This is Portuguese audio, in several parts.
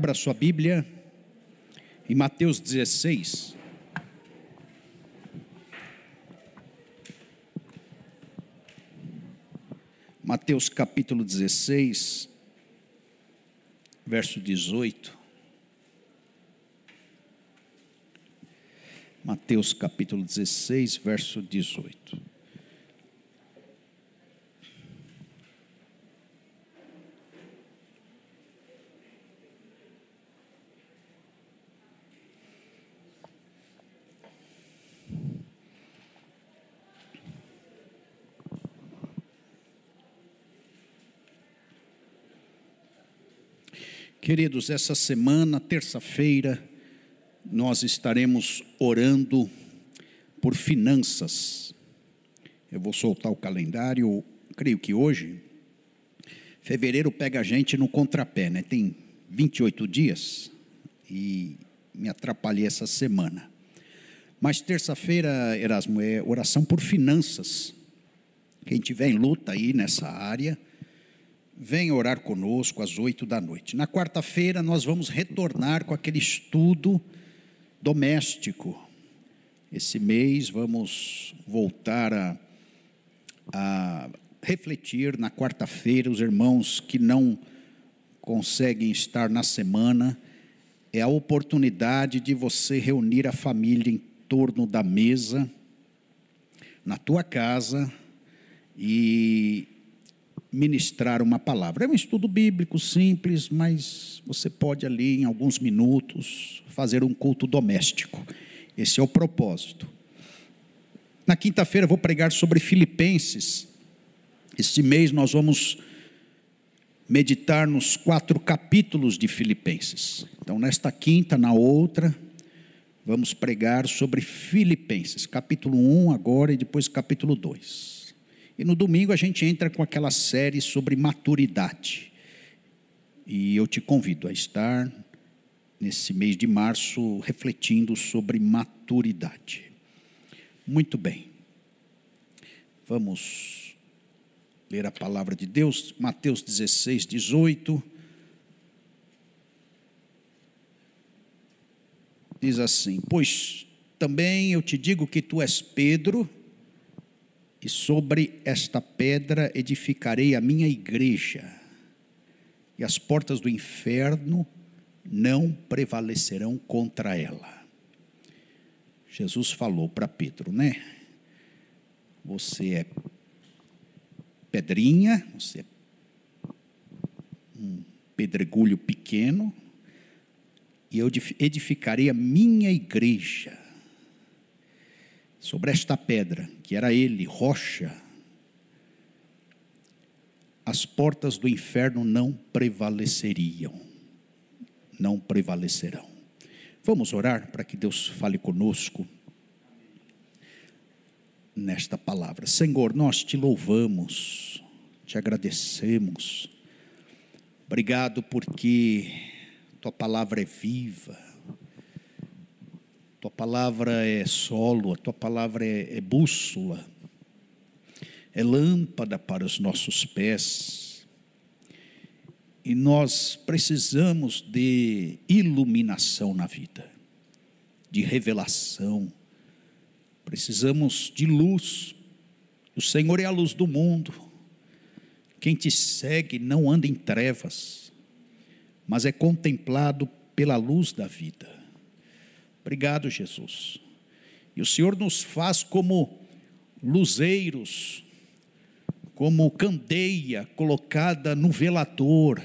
Abra sua Bíblia em Mateus 16. Mateus capítulo 16, verso 18. Mateus capítulo 16, verso 18. Queridos, essa semana, terça-feira, nós estaremos orando por finanças. Eu vou soltar o calendário, creio que hoje, fevereiro pega a gente no contrapé, né? Tem 28 dias e me atrapalhei essa semana. Mas terça-feira, Erasmo, é oração por finanças. Quem tiver em luta aí nessa área, venha orar conosco às oito da noite. Na quarta-feira, nós vamos retornar com aquele estudo doméstico. Esse mês, vamos voltar a, a refletir na quarta-feira. Os irmãos que não conseguem estar na semana, é a oportunidade de você reunir a família em torno da mesa, na tua casa, e ministrar uma palavra. É um estudo bíblico simples, mas você pode ali, em alguns minutos, fazer um culto doméstico. Esse é o propósito. Na quinta-feira vou pregar sobre Filipenses. Este mês nós vamos meditar nos quatro capítulos de Filipenses. Então, nesta quinta, na outra, vamos pregar sobre Filipenses, capítulo 1 agora e depois capítulo 2. E no domingo a gente entra com aquela série sobre maturidade. E eu te convido a estar nesse mês de março refletindo sobre maturidade. Muito bem. Vamos ler a palavra de Deus, Mateus 16, 18. Diz assim: Pois também eu te digo que tu és Pedro, e sobre esta pedra edificarei a minha igreja, e as portas do inferno não prevalecerão contra ela. Jesus falou para Pedro, né? Você é pedrinha, você é um pedregulho pequeno, e eu edificarei a minha igreja sobre esta pedra, que era ele, rocha, as portas do inferno não prevaleceriam, não prevalecerão. Vamos orar para que Deus fale conosco nesta palavra. Senhor, nós te louvamos, te agradecemos. Obrigado porque tua palavra é viva tua palavra é solo, a tua palavra é, é bússola, é lâmpada para os nossos pés. E nós precisamos de iluminação na vida, de revelação, precisamos de luz. O Senhor é a luz do mundo. Quem te segue não anda em trevas, mas é contemplado pela luz da vida. Obrigado, Jesus. E o Senhor nos faz como luzeiros, como candeia colocada no velador.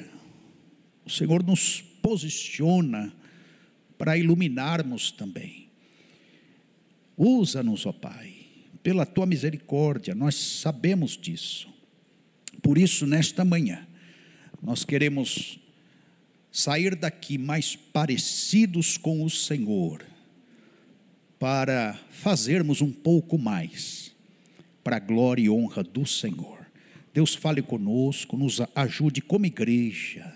O Senhor nos posiciona para iluminarmos também. Usa-nos, ó Pai, pela tua misericórdia, nós sabemos disso. Por isso, nesta manhã, nós queremos sair daqui mais parecidos com o Senhor, para fazermos um pouco mais para a glória e honra do Senhor. Deus fale conosco, nos ajude como igreja,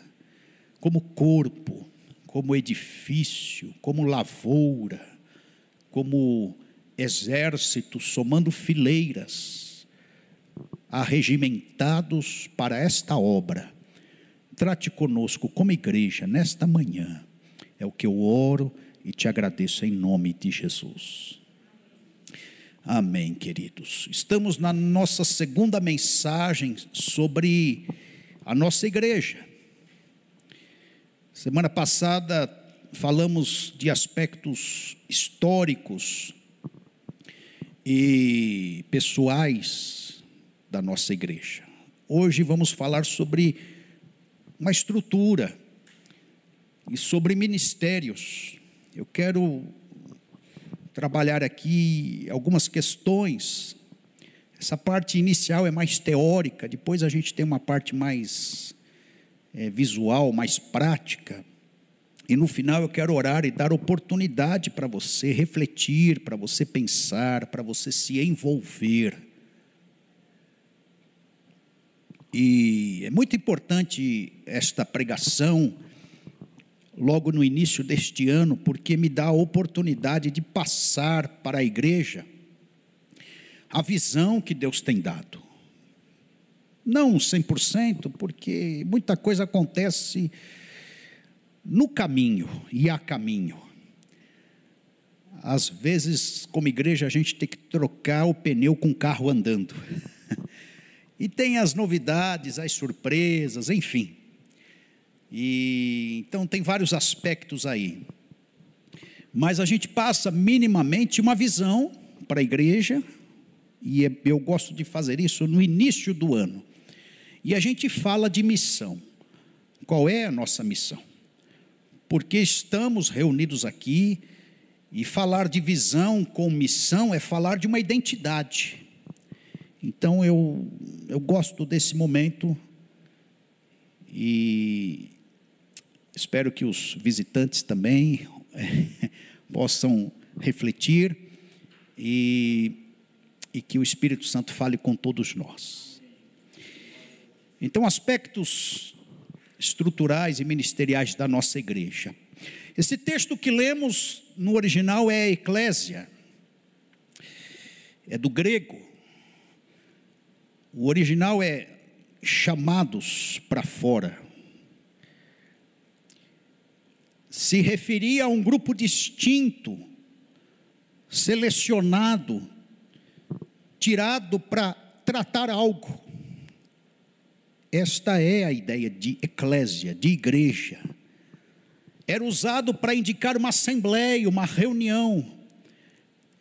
como corpo, como edifício, como lavoura, como exército, somando fileiras, arregimentados para esta obra trate conosco como igreja nesta manhã. É o que eu oro e te agradeço em nome de Jesus. Amém, queridos. Estamos na nossa segunda mensagem sobre a nossa igreja. Semana passada falamos de aspectos históricos e pessoais da nossa igreja. Hoje vamos falar sobre uma estrutura e sobre ministérios. Eu quero trabalhar aqui algumas questões. Essa parte inicial é mais teórica, depois a gente tem uma parte mais é, visual, mais prática. E no final eu quero orar e dar oportunidade para você refletir, para você pensar, para você se envolver. E é muito importante esta pregação logo no início deste ano, porque me dá a oportunidade de passar para a igreja a visão que Deus tem dado. Não 100%, porque muita coisa acontece no caminho e a caminho. Às vezes, como igreja, a gente tem que trocar o pneu com o carro andando. e tem as novidades, as surpresas, enfim. E então tem vários aspectos aí. Mas a gente passa minimamente uma visão para a igreja, e é, eu gosto de fazer isso no início do ano. E a gente fala de missão. Qual é a nossa missão? Porque estamos reunidos aqui e falar de visão com missão é falar de uma identidade. Então eu, eu gosto desse momento e Espero que os visitantes também é, possam refletir e, e que o Espírito Santo fale com todos nós. Então, aspectos estruturais e ministeriais da nossa igreja. Esse texto que lemos no original é Eclésia, é do grego. O original é chamados para fora se referia a um grupo distinto, selecionado, tirado para tratar algo. Esta é a ideia de eclésia, de igreja. Era usado para indicar uma assembleia, uma reunião.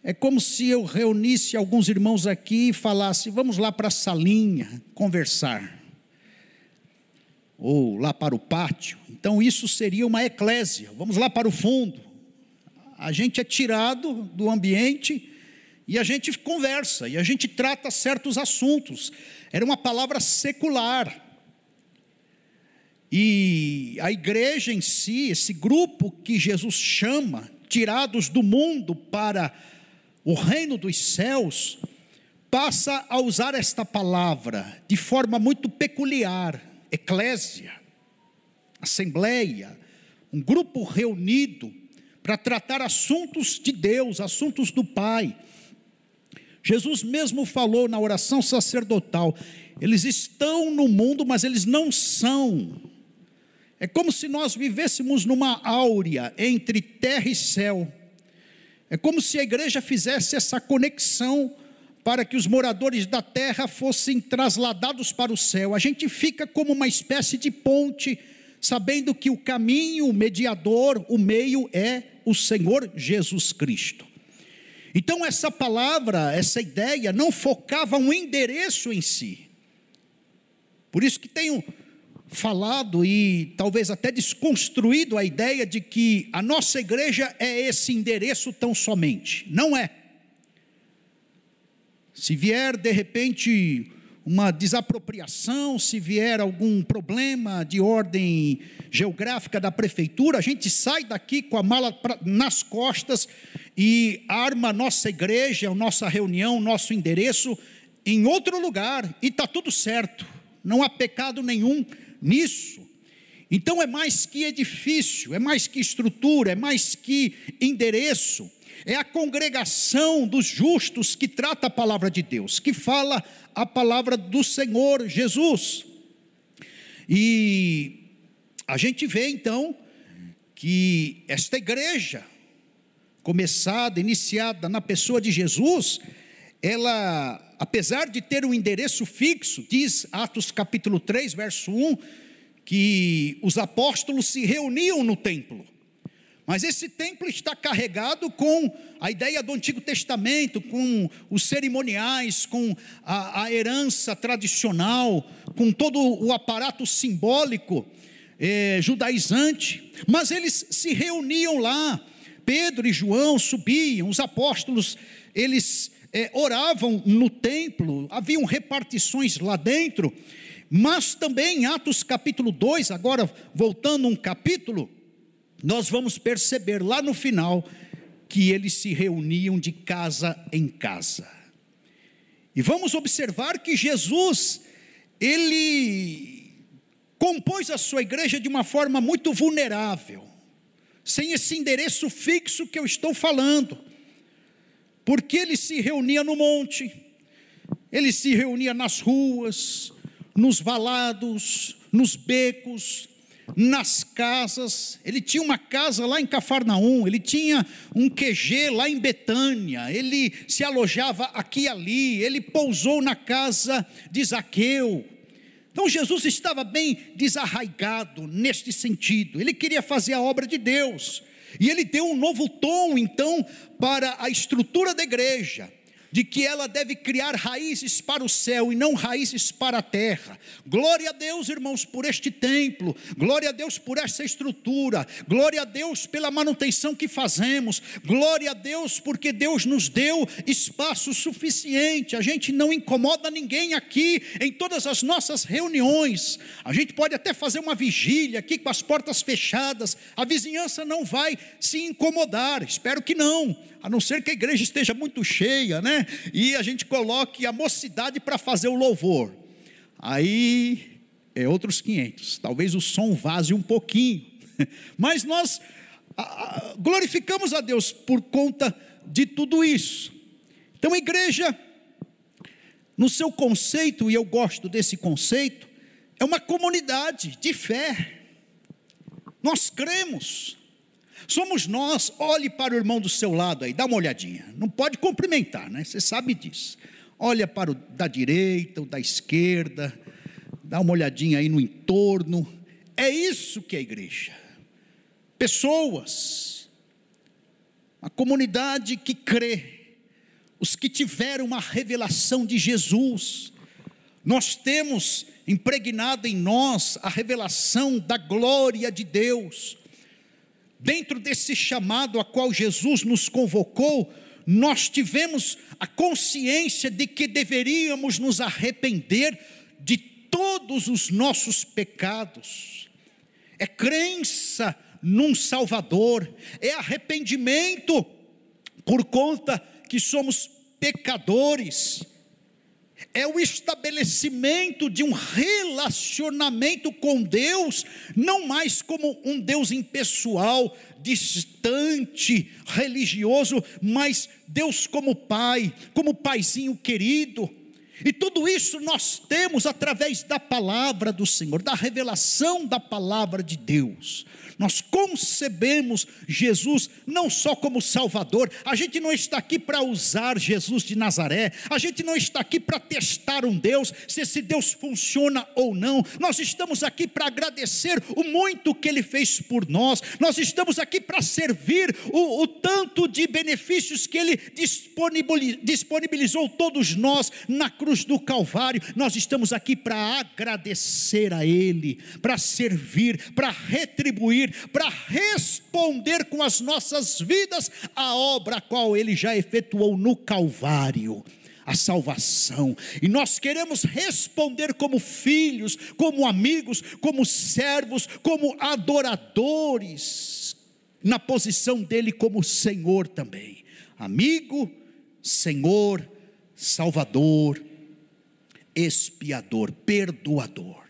É como se eu reunisse alguns irmãos aqui e falasse: vamos lá para a salinha conversar ou lá para o pátio. Então isso seria uma eclésia. Vamos lá para o fundo. A gente é tirado do ambiente e a gente conversa e a gente trata certos assuntos. Era uma palavra secular. E a igreja em si, esse grupo que Jesus chama, tirados do mundo para o reino dos céus, passa a usar esta palavra de forma muito peculiar eclésia, assembleia, um grupo reunido para tratar assuntos de Deus, assuntos do Pai. Jesus mesmo falou na oração sacerdotal: eles estão no mundo, mas eles não são. É como se nós vivêssemos numa áurea entre terra e céu. É como se a igreja fizesse essa conexão para que os moradores da terra fossem trasladados para o céu. A gente fica como uma espécie de ponte, sabendo que o caminho, o mediador, o meio é o Senhor Jesus Cristo. Então, essa palavra, essa ideia, não focava um endereço em si. Por isso que tenho falado e talvez até desconstruído a ideia de que a nossa igreja é esse endereço tão somente. Não é. Se vier de repente uma desapropriação, se vier algum problema de ordem geográfica da prefeitura, a gente sai daqui com a mala pra, nas costas e arma nossa igreja, nossa reunião, nosso endereço em outro lugar e está tudo certo, não há pecado nenhum nisso. Então é mais que edifício, é mais que estrutura, é mais que endereço é a congregação dos justos que trata a palavra de Deus, que fala a palavra do Senhor Jesus. E a gente vê então que esta igreja, começada, iniciada na pessoa de Jesus, ela, apesar de ter um endereço fixo, diz Atos capítulo 3, verso 1, que os apóstolos se reuniam no templo. Mas esse templo está carregado com a ideia do Antigo Testamento, com os cerimoniais, com a, a herança tradicional, com todo o aparato simbólico eh, judaizante. Mas eles se reuniam lá. Pedro e João subiam, os apóstolos, eles eh, oravam no templo, haviam repartições lá dentro. Mas também em Atos capítulo 2, agora voltando um capítulo nós vamos perceber lá no final que eles se reuniam de casa em casa. E vamos observar que Jesus, ele compôs a sua igreja de uma forma muito vulnerável, sem esse endereço fixo que eu estou falando, porque ele se reunia no monte, ele se reunia nas ruas, nos valados, nos becos, nas casas, ele tinha uma casa lá em Cafarnaum, ele tinha um QG lá em Betânia, ele se alojava aqui e ali, ele pousou na casa de Zaqueu. Então Jesus estava bem desarraigado neste sentido, ele queria fazer a obra de Deus, e ele deu um novo tom então para a estrutura da igreja de que ela deve criar raízes para o céu e não raízes para a terra. Glória a Deus, irmãos, por este templo, glória a Deus por essa estrutura, glória a Deus pela manutenção que fazemos, glória a Deus porque Deus nos deu espaço suficiente. A gente não incomoda ninguém aqui em todas as nossas reuniões. A gente pode até fazer uma vigília aqui com as portas fechadas, a vizinhança não vai se incomodar, espero que não a não ser que a igreja esteja muito cheia, né? E a gente coloque a mocidade para fazer o louvor. Aí é outros 500. Talvez o som vaze um pouquinho. Mas nós glorificamos a Deus por conta de tudo isso. Então, a igreja, no seu conceito, e eu gosto desse conceito, é uma comunidade de fé. Nós cremos, Somos nós, olhe para o irmão do seu lado aí, dá uma olhadinha. Não pode cumprimentar, né? Você sabe disso. Olha para o da direita, o da esquerda, dá uma olhadinha aí no entorno. É isso que é a igreja. Pessoas, a comunidade que crê, os que tiveram uma revelação de Jesus. Nós temos impregnado em nós a revelação da glória de Deus dentro desse chamado a qual Jesus nos convocou, nós tivemos a consciência de que deveríamos nos arrepender de todos os nossos pecados. É crença num Salvador, é arrependimento por conta que somos pecadores é o estabelecimento de um relacionamento com Deus, não mais como um Deus impessoal, distante, religioso, mas Deus como Pai, como Paizinho querido. E tudo isso nós temos através da palavra do Senhor, da revelação da palavra de Deus. Nós concebemos Jesus não só como Salvador, a gente não está aqui para usar Jesus de Nazaré, a gente não está aqui para testar um Deus, se esse Deus funciona ou não, nós estamos aqui para agradecer o muito que Ele fez por nós, nós estamos aqui para servir o, o tanto de benefícios que Ele disponibilizou todos nós na cruz do Calvário, nós estamos aqui para agradecer a Ele, para servir, para retribuir para responder com as nossas vidas a obra a qual ele já efetuou no Calvário a salvação, e nós queremos responder como filhos, como amigos, como servos, como adoradores, na posição dele como Senhor também, amigo, Senhor, Salvador, expiador, perdoador.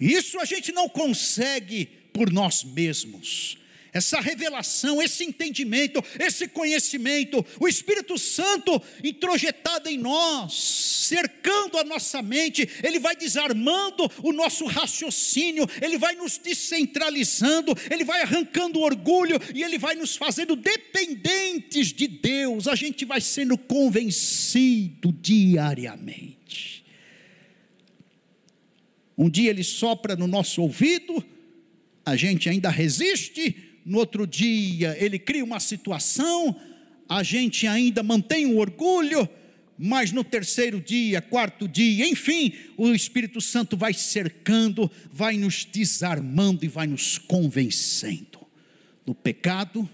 Isso a gente não consegue por nós mesmos. essa revelação, esse entendimento, esse conhecimento, o Espírito Santo introjetado em nós, cercando a nossa mente, ele vai desarmando o nosso raciocínio, ele vai nos descentralizando, ele vai arrancando o orgulho e ele vai nos fazendo dependentes de Deus, a gente vai sendo convencido diariamente. Um dia ele sopra no nosso ouvido, a gente ainda resiste, no outro dia ele cria uma situação, a gente ainda mantém o orgulho, mas no terceiro dia, quarto dia, enfim, o Espírito Santo vai cercando, vai nos desarmando e vai nos convencendo do pecado,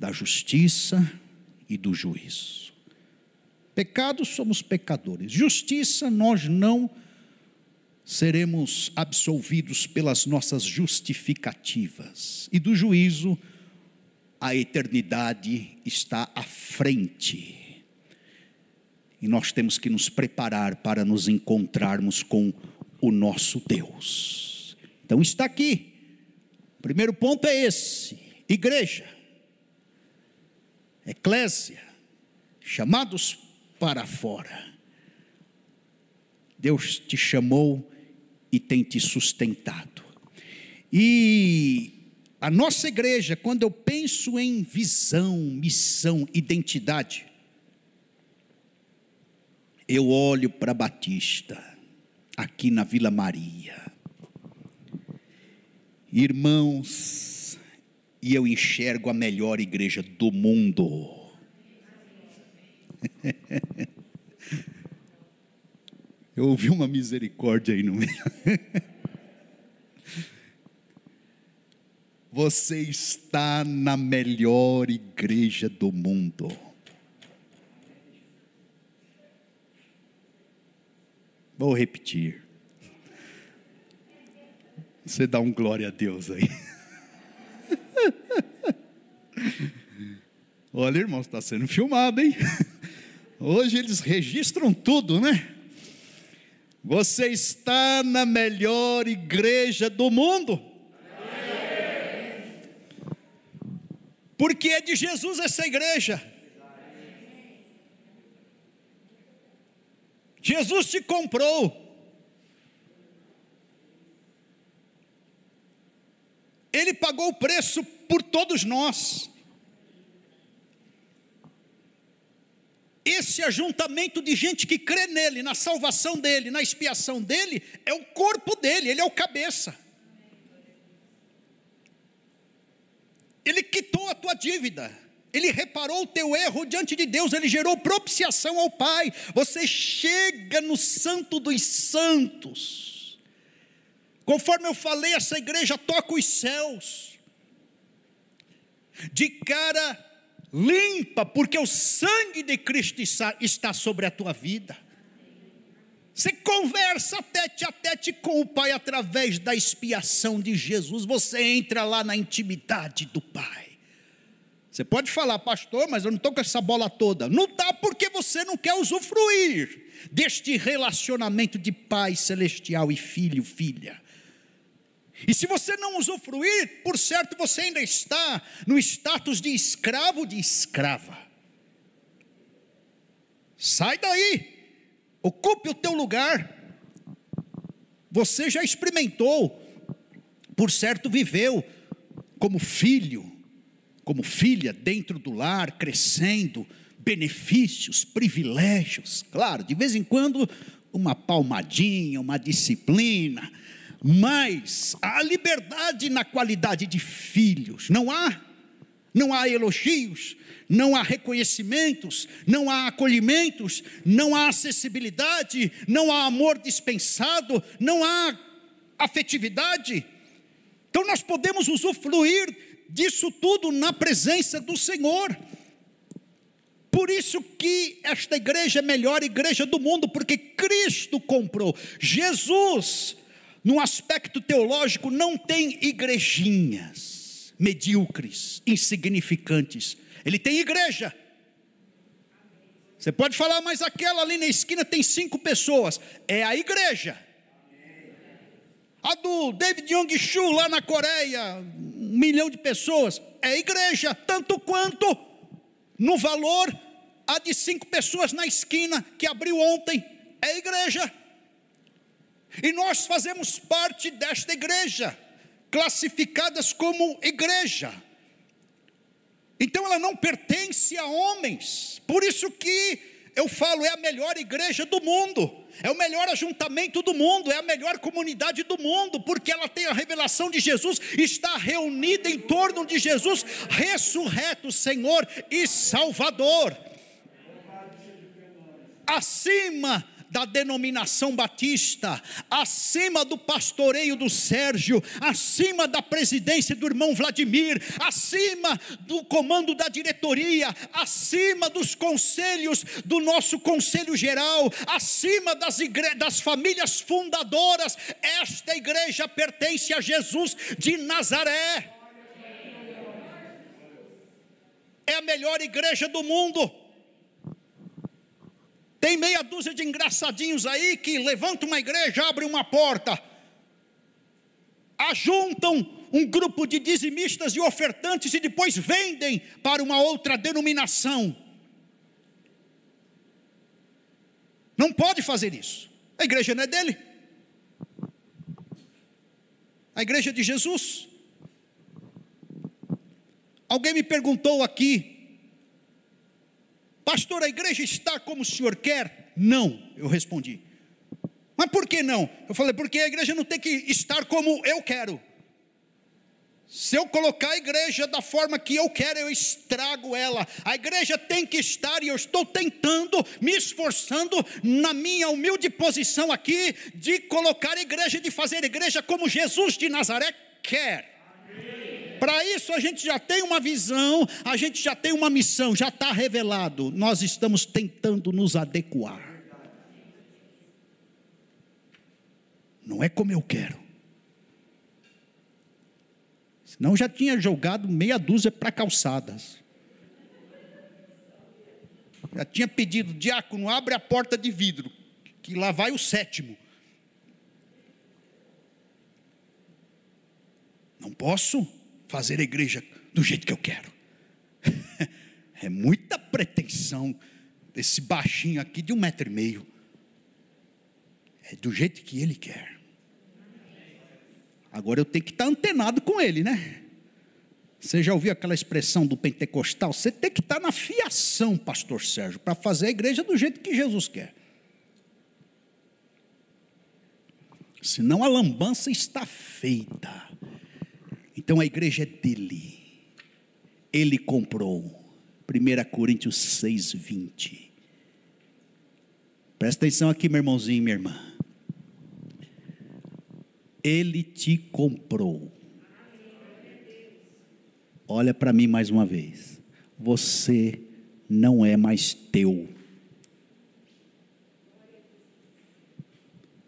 da justiça e do juízo. Pecado somos pecadores, justiça nós não seremos absolvidos pelas nossas justificativas, e do juízo, a eternidade está à frente. E nós temos que nos preparar para nos encontrarmos com o nosso Deus. Então está aqui. O primeiro ponto é esse: igreja, eclésia, chamados para fora. Deus te chamou e tem te sustentado. E a nossa igreja, quando eu penso em visão, missão, identidade, eu olho para Batista, aqui na Vila Maria. Irmãos, e eu enxergo a melhor igreja do mundo. Eu ouvi uma misericórdia aí no meio. Você está na melhor igreja do mundo. Vou repetir. Você dá um glória a Deus aí. Olha, irmão, está sendo filmado, hein? Hoje eles registram tudo, né? Você está na melhor igreja do mundo. Porque é de Jesus essa igreja. Jesus te comprou. Ele pagou o preço por todos nós. Esse ajuntamento de gente que crê nele, na salvação dele, na expiação dele, é o corpo dele, ele é o cabeça. Ele quitou a tua dívida, ele reparou o teu erro diante de Deus, ele gerou propiciação ao Pai. Você chega no Santo dos Santos. Conforme eu falei, essa igreja toca os céus. De cara limpa, porque o sangue de Cristo está sobre a tua vida. Você conversa tete a tete com o Pai através da expiação de Jesus. Você entra lá na intimidade do Pai. Você pode falar, pastor, mas eu não estou com essa bola toda. Não está porque você não quer usufruir deste relacionamento de Pai celestial e filho, filha. E se você não usufruir, por certo você ainda está no status de escravo de escrava. Sai daí, ocupe o teu lugar. Você já experimentou, por certo viveu como filho, como filha dentro do lar, crescendo, benefícios, privilégios. Claro, de vez em quando uma palmadinha, uma disciplina, mas a liberdade na qualidade de filhos, não há, não há elogios, não há reconhecimentos, não há acolhimentos, não há acessibilidade, não há amor dispensado, não há afetividade. Então nós podemos usufruir disso tudo na presença do Senhor. Por isso que esta igreja é a melhor igreja do mundo, porque Cristo comprou. Jesus no aspecto teológico, não tem igrejinhas medíocres, insignificantes. Ele tem igreja. Você pode falar, mas aquela ali na esquina tem cinco pessoas. É a igreja. A do David Young Shu lá na Coreia, um milhão de pessoas, é igreja, tanto quanto no valor a de cinco pessoas na esquina que abriu ontem, é igreja. E nós fazemos parte desta igreja, classificadas como igreja. Então ela não pertence a homens. Por isso que eu falo, é a melhor igreja do mundo, é o melhor ajuntamento do mundo, é a melhor comunidade do mundo, porque ela tem a revelação de Jesus, está reunida em torno de Jesus, ressurreto, Senhor e Salvador. Acima da denominação batista, acima do pastoreio do Sérgio, acima da presidência do irmão Vladimir, acima do comando da diretoria, acima dos conselhos do nosso conselho geral, acima das, igre das famílias fundadoras, esta igreja pertence a Jesus de Nazaré. É a melhor igreja do mundo. Tem meia dúzia de engraçadinhos aí que levantam uma igreja, abrem uma porta, ajuntam um grupo de dizimistas e ofertantes e depois vendem para uma outra denominação. Não pode fazer isso. A igreja não é dele. A igreja é de Jesus. Alguém me perguntou aqui Pastor, a igreja está como o senhor quer? Não, eu respondi. Mas por que não? Eu falei, porque a igreja não tem que estar como eu quero. Se eu colocar a igreja da forma que eu quero, eu estrago ela. A igreja tem que estar, e eu estou tentando, me esforçando, na minha humilde posição aqui, de colocar a igreja, de fazer a igreja como Jesus de Nazaré quer. Para isso a gente já tem uma visão, a gente já tem uma missão, já está revelado. Nós estamos tentando nos adequar. Não é como eu quero. Senão já tinha jogado meia dúzia para calçadas. Já tinha pedido, diácono, abre a porta de vidro, que lá vai o sétimo. Não posso fazer a igreja do jeito que eu quero. É muita pretensão desse baixinho aqui de um metro e meio. É do jeito que ele quer. Agora eu tenho que estar antenado com ele, né? Você já ouviu aquela expressão do pentecostal? Você tem que estar na fiação, pastor Sérgio, para fazer a igreja do jeito que Jesus quer. Senão a lambança está feita. Então a igreja é dele. Ele comprou. 1 Coríntios 6, 20. Presta atenção aqui, meu irmãozinho e minha irmã. Ele te comprou. Olha para mim mais uma vez. Você não é mais teu.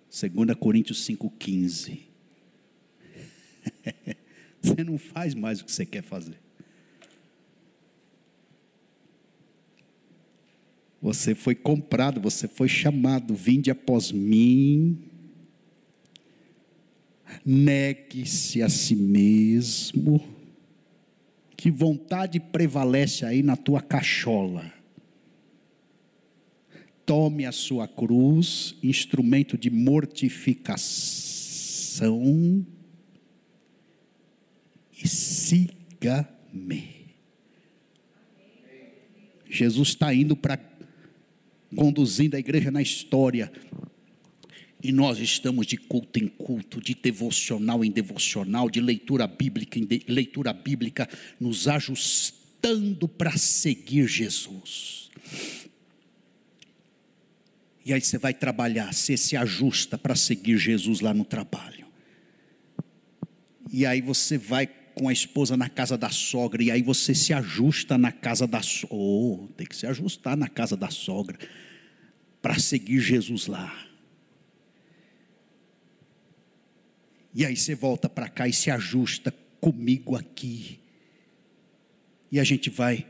2 Coríntios 5,15. Você não faz mais o que você quer fazer. Você foi comprado, você foi chamado, vinde após mim. Negue-se a si mesmo. Que vontade prevalece aí na tua cachola? Tome a sua cruz, instrumento de mortificação e siga-me. Jesus está indo para conduzindo a igreja na história. E nós estamos de culto em culto, de devocional em devocional, de leitura bíblica em de, leitura bíblica, nos ajustando para seguir Jesus. E aí você vai trabalhar, você se ajusta para seguir Jesus lá no trabalho. E aí você vai com a esposa na casa da sogra, e aí você se ajusta na casa da sogra. Oh, tem que se ajustar na casa da sogra, para seguir Jesus lá. E aí você volta para cá e se ajusta comigo aqui. E a gente vai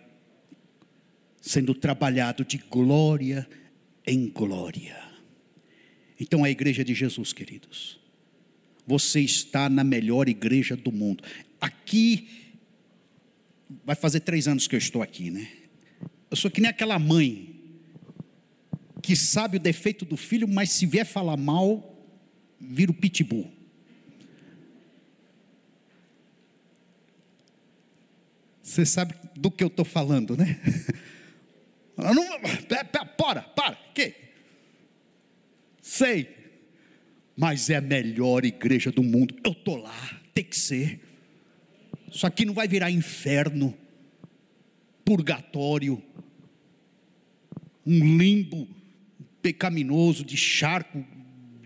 sendo trabalhado de glória em glória. Então a igreja de Jesus, queridos, você está na melhor igreja do mundo. Aqui, vai fazer três anos que eu estou aqui, né? Eu sou que nem aquela mãe que sabe o defeito do filho, mas se vier falar mal, vira o pitbull. Você sabe do que eu estou falando, né? Não, para, para, que? Sei, mas é a melhor igreja do mundo. Eu estou lá, tem que ser. Isso aqui não vai virar inferno, purgatório, um limbo pecaminoso de charco,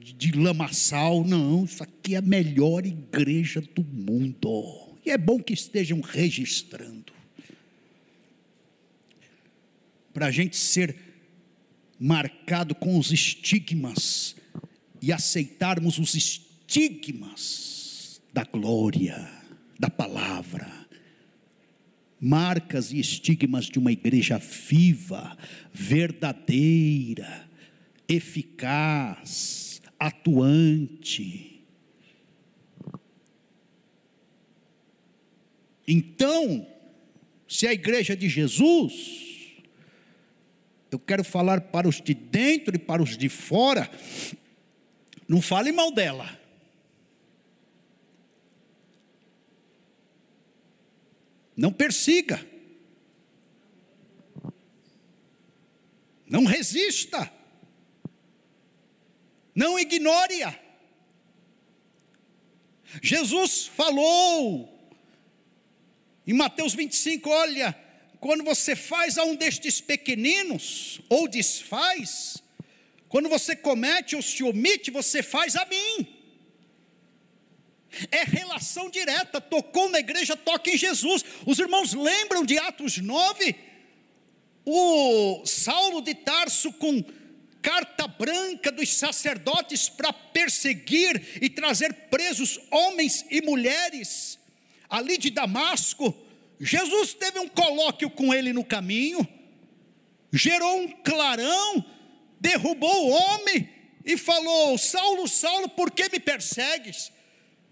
de lamaçal. Não, isso aqui é a melhor igreja do mundo. E é bom que estejam registrando. Para a gente ser marcado com os estigmas e aceitarmos os estigmas da glória, da palavra. Marcas e estigmas de uma igreja viva, verdadeira, eficaz, atuante Então, se a igreja de Jesus, eu quero falar para os de dentro e para os de fora, não fale mal dela. Não persiga. Não resista. Não ignore-a. Jesus falou em Mateus 25, olha, quando você faz a um destes pequeninos, ou desfaz, quando você comete ou se omite, você faz a mim. É relação direta, tocou na igreja, toca em Jesus. Os irmãos lembram de Atos 9? O Saulo de Tarso com carta branca dos sacerdotes para perseguir e trazer presos homens e mulheres ali de Damasco, Jesus teve um colóquio com ele no caminho, gerou um clarão, derrubou o homem e falou: Saulo, Saulo, por que me persegues?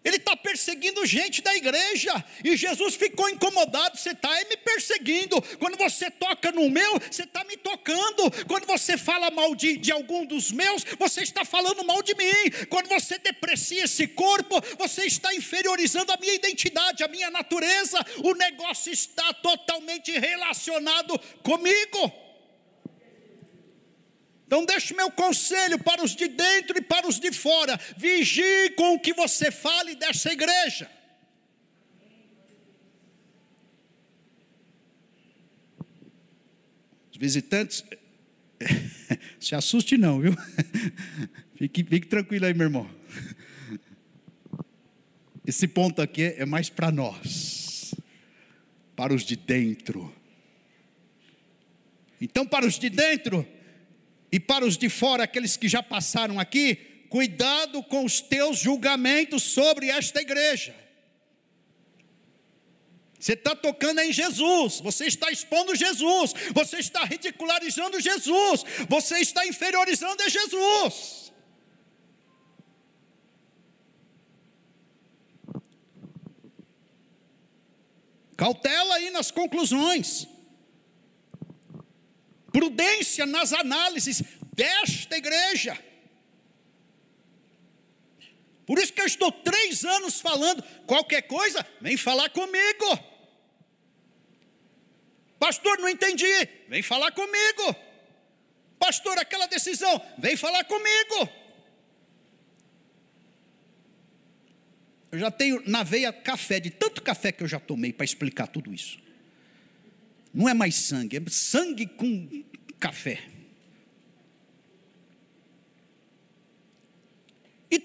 Ele está perseguindo gente da igreja. E Jesus ficou incomodado. Você está me perseguindo. Quando você toca no meu, você está me tocando. Quando você fala mal de, de algum dos meus, você está falando mal de mim. Quando você deprecia esse corpo, você está inferiorizando a minha identidade, a minha natureza. O negócio está totalmente relacionado comigo. Então, deixe meu conselho para os de dentro e para os de fora: vigie com o que você fale dessa igreja. Os visitantes, se assuste não, viu? Fique, fique tranquilo aí, meu irmão. Esse ponto aqui é mais para nós, para os de dentro. Então, para os de dentro, e para os de fora, aqueles que já passaram aqui, cuidado com os teus julgamentos sobre esta igreja. Você está tocando em Jesus, você está expondo Jesus, você está ridicularizando Jesus, você está inferiorizando a Jesus. Cautela aí nas conclusões prudência nas análises desta igreja. Por isso que eu estou três anos falando, qualquer coisa, vem falar comigo. Pastor, não entendi, vem falar comigo. Pastor, aquela decisão, vem falar comigo. Eu já tenho na veia café, de tanto café que eu já tomei para explicar tudo isso. Não é mais sangue, é sangue com café. E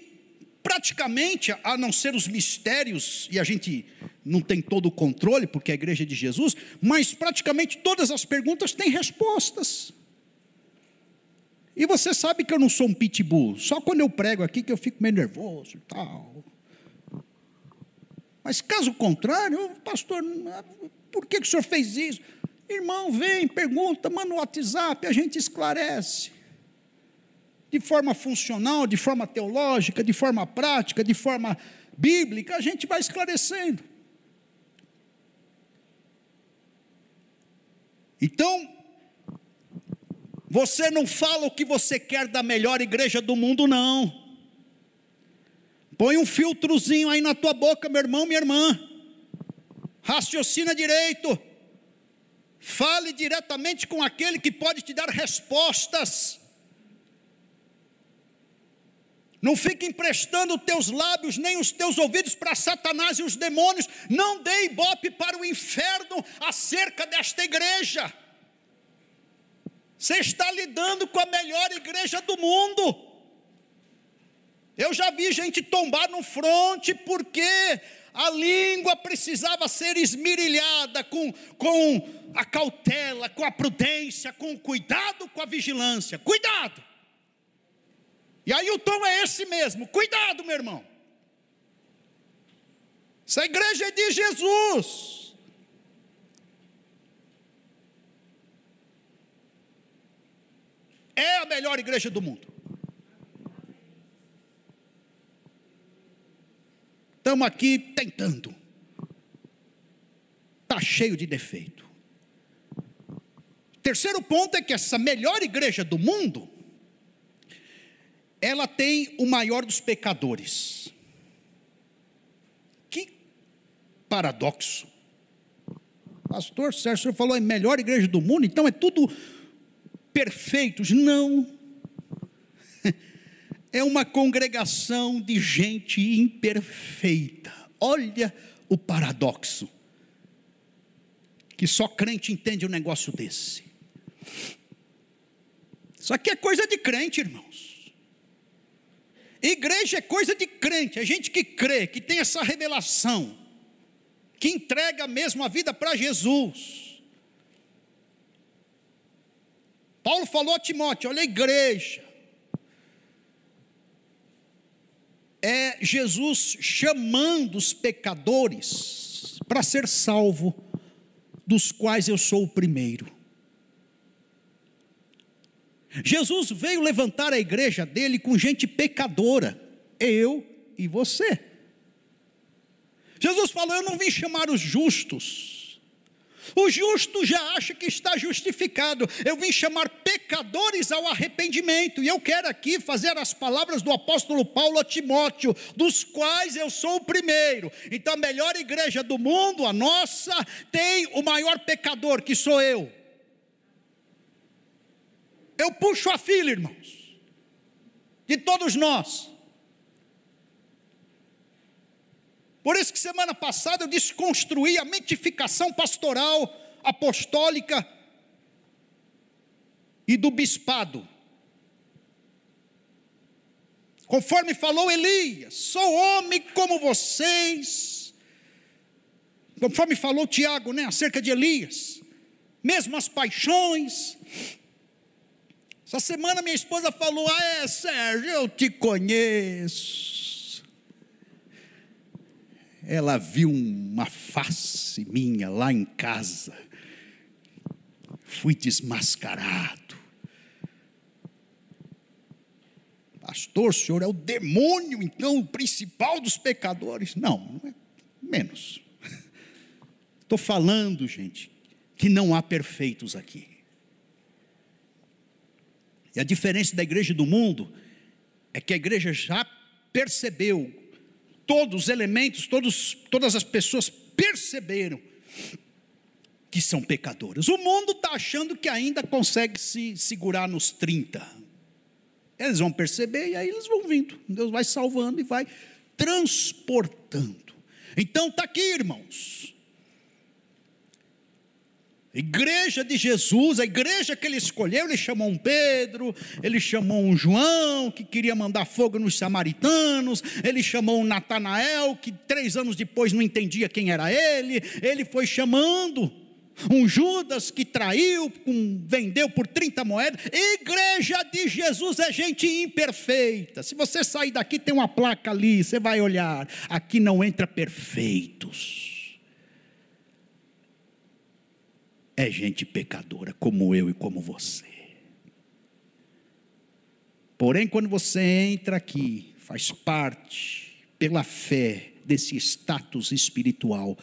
praticamente, a não ser os mistérios, e a gente não tem todo o controle, porque é a igreja de Jesus, mas praticamente todas as perguntas têm respostas. E você sabe que eu não sou um pitbull, só quando eu prego aqui que eu fico meio nervoso e tal. Mas caso contrário, pastor, por que, o senhor fez isso? Irmão, vem, pergunta, manda no WhatsApp, a gente esclarece. De forma funcional, de forma teológica, de forma prática, de forma bíblica, a gente vai esclarecendo. Então, você não fala o que você quer da melhor igreja do mundo, não. Põe um filtrozinho aí na tua boca, meu irmão, minha irmã. Raciocina direito. Fale diretamente com aquele que pode te dar respostas. Não fique emprestando os teus lábios nem os teus ouvidos para Satanás e os demônios. Não dê ibope para o inferno acerca desta igreja. Você está lidando com a melhor igreja do mundo. Eu já vi gente tombar no fronte porque a língua precisava ser esmirilhada com, com a cautela, com a prudência, com o cuidado, com a vigilância. Cuidado! E aí o tom é esse mesmo: cuidado, meu irmão. Essa igreja é de Jesus. É a melhor igreja do mundo. Estamos aqui tentando. Está cheio de defeito. Terceiro ponto é que essa melhor igreja do mundo, ela tem o maior dos pecadores. Que paradoxo. Pastor Sérgio, o senhor falou é a melhor igreja do mundo, então é tudo perfeitos. Não é uma congregação de gente imperfeita. Olha o paradoxo. Que só crente entende um negócio desse. Isso aqui é coisa de crente, irmãos. Igreja é coisa de crente, é gente que crê, que tem essa revelação, que entrega mesmo a vida para Jesus. Paulo falou a Timóteo: olha a igreja, é Jesus chamando os pecadores para ser salvo, dos quais eu sou o primeiro. Jesus veio levantar a igreja dele com gente pecadora, eu e você. Jesus falou: Eu não vim chamar os justos, o justo já acha que está justificado. Eu vim chamar pecadores ao arrependimento. E eu quero aqui fazer as palavras do apóstolo Paulo a Timóteo, dos quais eu sou o primeiro. Então, a melhor igreja do mundo, a nossa, tem o maior pecador, que sou eu. Eu puxo a fila, irmãos, de todos nós. Por isso que semana passada eu desconstruí a mentificação pastoral, apostólica e do bispado. Conforme falou Elias, sou homem como vocês. Conforme falou Tiago, né, acerca de Elias, mesmas paixões. Essa semana minha esposa falou: Ah, é, Sérgio, eu te conheço ela viu uma face minha lá em casa. Fui desmascarado. Pastor, o senhor é o demônio, então, o principal dos pecadores. Não, não é menos. Estou falando, gente, que não há perfeitos aqui. E a diferença da igreja do mundo é que a igreja já percebeu todos os elementos, todos, todas as pessoas perceberam que são pecadores. O mundo está achando que ainda consegue se segurar nos 30. Eles vão perceber e aí eles vão vindo. Deus vai salvando e vai transportando. Então está aqui, irmãos. Igreja de Jesus, a igreja que ele escolheu, ele chamou um Pedro, ele chamou um João, que queria mandar fogo nos samaritanos, ele chamou um Natanael, que três anos depois não entendia quem era ele, ele foi chamando um Judas que traiu, um, vendeu por 30 moedas. Igreja de Jesus é gente imperfeita. Se você sair daqui, tem uma placa ali, você vai olhar. Aqui não entra perfeitos. É gente pecadora, como eu e como você. Porém, quando você entra aqui, faz parte, pela fé, desse status espiritual,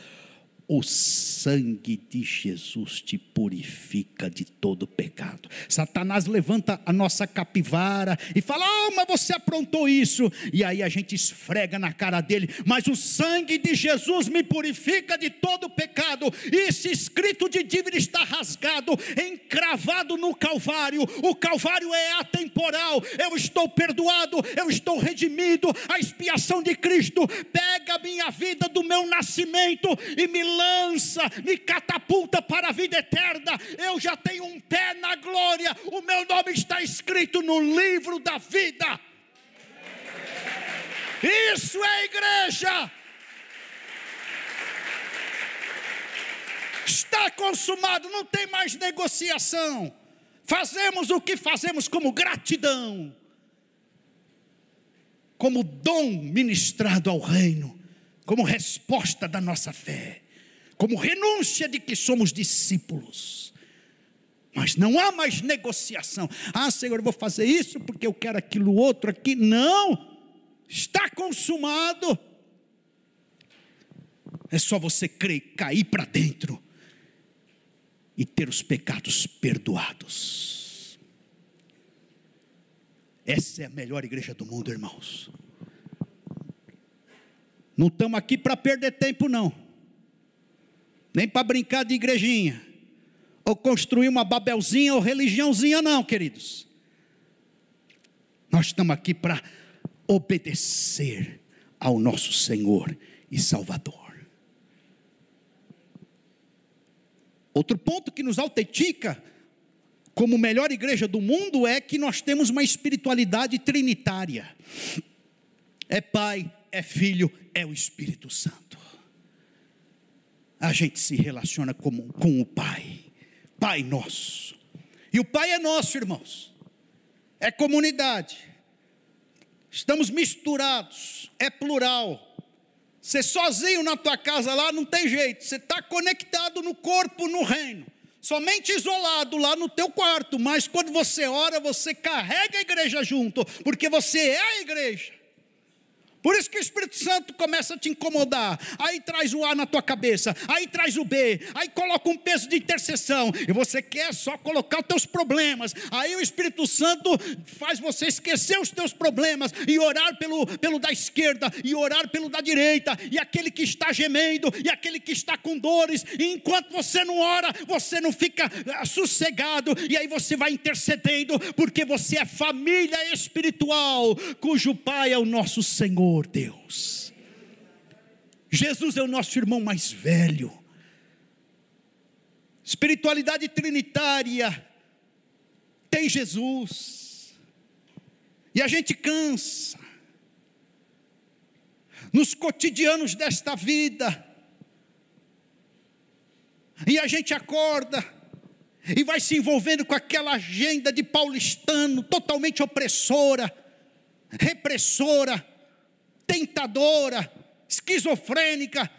o sangue de Jesus te purifica de todo pecado. Satanás levanta a nossa capivara e fala: Ah, mas você aprontou isso. E aí a gente esfrega na cara dele. Mas o sangue de Jesus me purifica de todo pecado. Esse escrito de dívida está rasgado, encravado no Calvário. O Calvário é atemporal. Eu estou perdoado, eu estou redimido. A expiação de Cristo pega a minha vida do meu nascimento e me lança, me catapulta para a vida eterna. Eu já tenho um pé na glória, o meu nome está escrito no livro da vida. Isso é igreja. Está consumado, não tem mais negociação. Fazemos o que fazemos como gratidão, como dom ministrado ao reino, como resposta da nossa fé como renúncia de que somos discípulos. Mas não há mais negociação. Ah, Senhor, eu vou fazer isso porque eu quero aquilo outro aqui. Não! Está consumado. É só você crer, cair para dentro e ter os pecados perdoados. Essa é a melhor igreja do mundo, irmãos. Não estamos aqui para perder tempo, não nem para brincar de igrejinha, ou construir uma babelzinha ou religiãozinha, não, queridos. Nós estamos aqui para obedecer ao nosso Senhor e Salvador. Outro ponto que nos autentica como melhor igreja do mundo é que nós temos uma espiritualidade trinitária. É Pai, é Filho, é o Espírito Santo a gente se relaciona com, o Pai, Pai nosso. E o Pai é nosso, irmãos, é comunidade, estamos misturados, é plural. Você sozinho na tua casa lá não tem jeito, você está conectado no corpo, no reino. Somente isolado lá no teu quarto, mas quando você ora, você carrega a igreja junto, porque você é a igreja. Por isso que o Espírito Santo começa a te incomodar. Aí traz o A na tua cabeça, aí traz o B, aí coloca um peso de intercessão, e você quer só colocar os teus problemas. Aí o Espírito Santo faz você esquecer os teus problemas e orar pelo, pelo da esquerda, e orar pelo da direita, e aquele que está gemendo, e aquele que está com dores. E enquanto você não ora, você não fica ah, sossegado, e aí você vai intercedendo, porque você é família espiritual, cujo Pai é o nosso Senhor. Senhor Deus. Jesus é o nosso irmão mais velho. Espiritualidade trinitária tem Jesus. E a gente cansa. Nos cotidianos desta vida. E a gente acorda e vai se envolvendo com aquela agenda de paulistano totalmente opressora, repressora tentadora, esquizofrênica,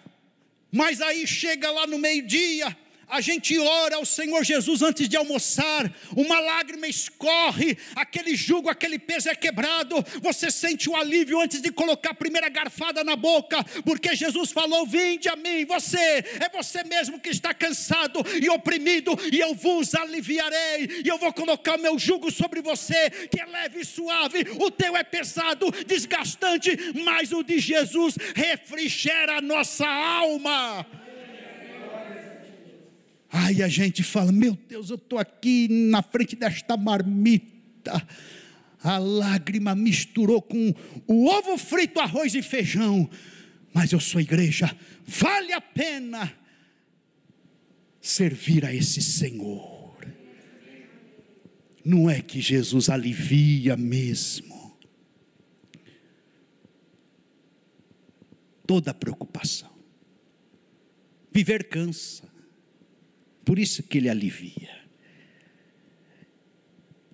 mas aí chega lá no meio-dia, a gente ora ao Senhor Jesus antes de almoçar, uma lágrima escorre, aquele jugo, aquele peso é quebrado, você sente o alívio antes de colocar a primeira garfada na boca, porque Jesus falou: Vinde a mim, você, é você mesmo que está cansado e oprimido, e eu vos aliviarei, e eu vou colocar o meu jugo sobre você, que é leve e suave, o teu é pesado, desgastante, mas o de Jesus refrigera a nossa alma. Aí a gente fala: Meu Deus, eu estou aqui na frente desta marmita. A lágrima misturou com o ovo frito, arroz e feijão. Mas eu sou igreja, vale a pena servir a esse Senhor. Não é que Jesus alivia mesmo toda preocupação. Viver cansa. Por isso que ele alivia.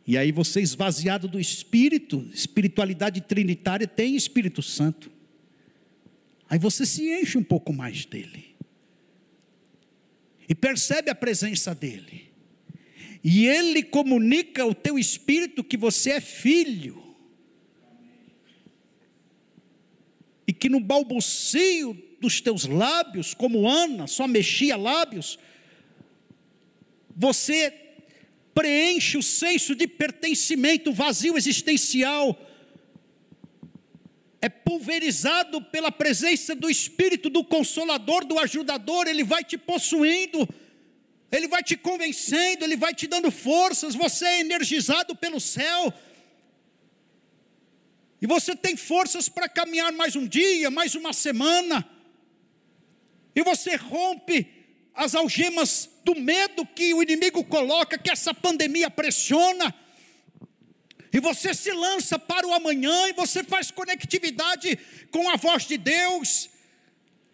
E aí você esvaziado do Espírito, espiritualidade trinitária tem Espírito Santo. Aí você se enche um pouco mais dele. E percebe a presença dele. E ele comunica ao teu espírito que você é filho. E que no balbucio dos teus lábios, como Ana, só mexia lábios, você preenche o senso de pertencimento, vazio existencial, é pulverizado pela presença do Espírito, do Consolador, do Ajudador, ele vai te possuindo, ele vai te convencendo, ele vai te dando forças, você é energizado pelo céu, e você tem forças para caminhar mais um dia, mais uma semana, e você rompe as algemas do medo que o inimigo coloca, que essa pandemia pressiona, e você se lança para o amanhã, e você faz conectividade com a voz de Deus,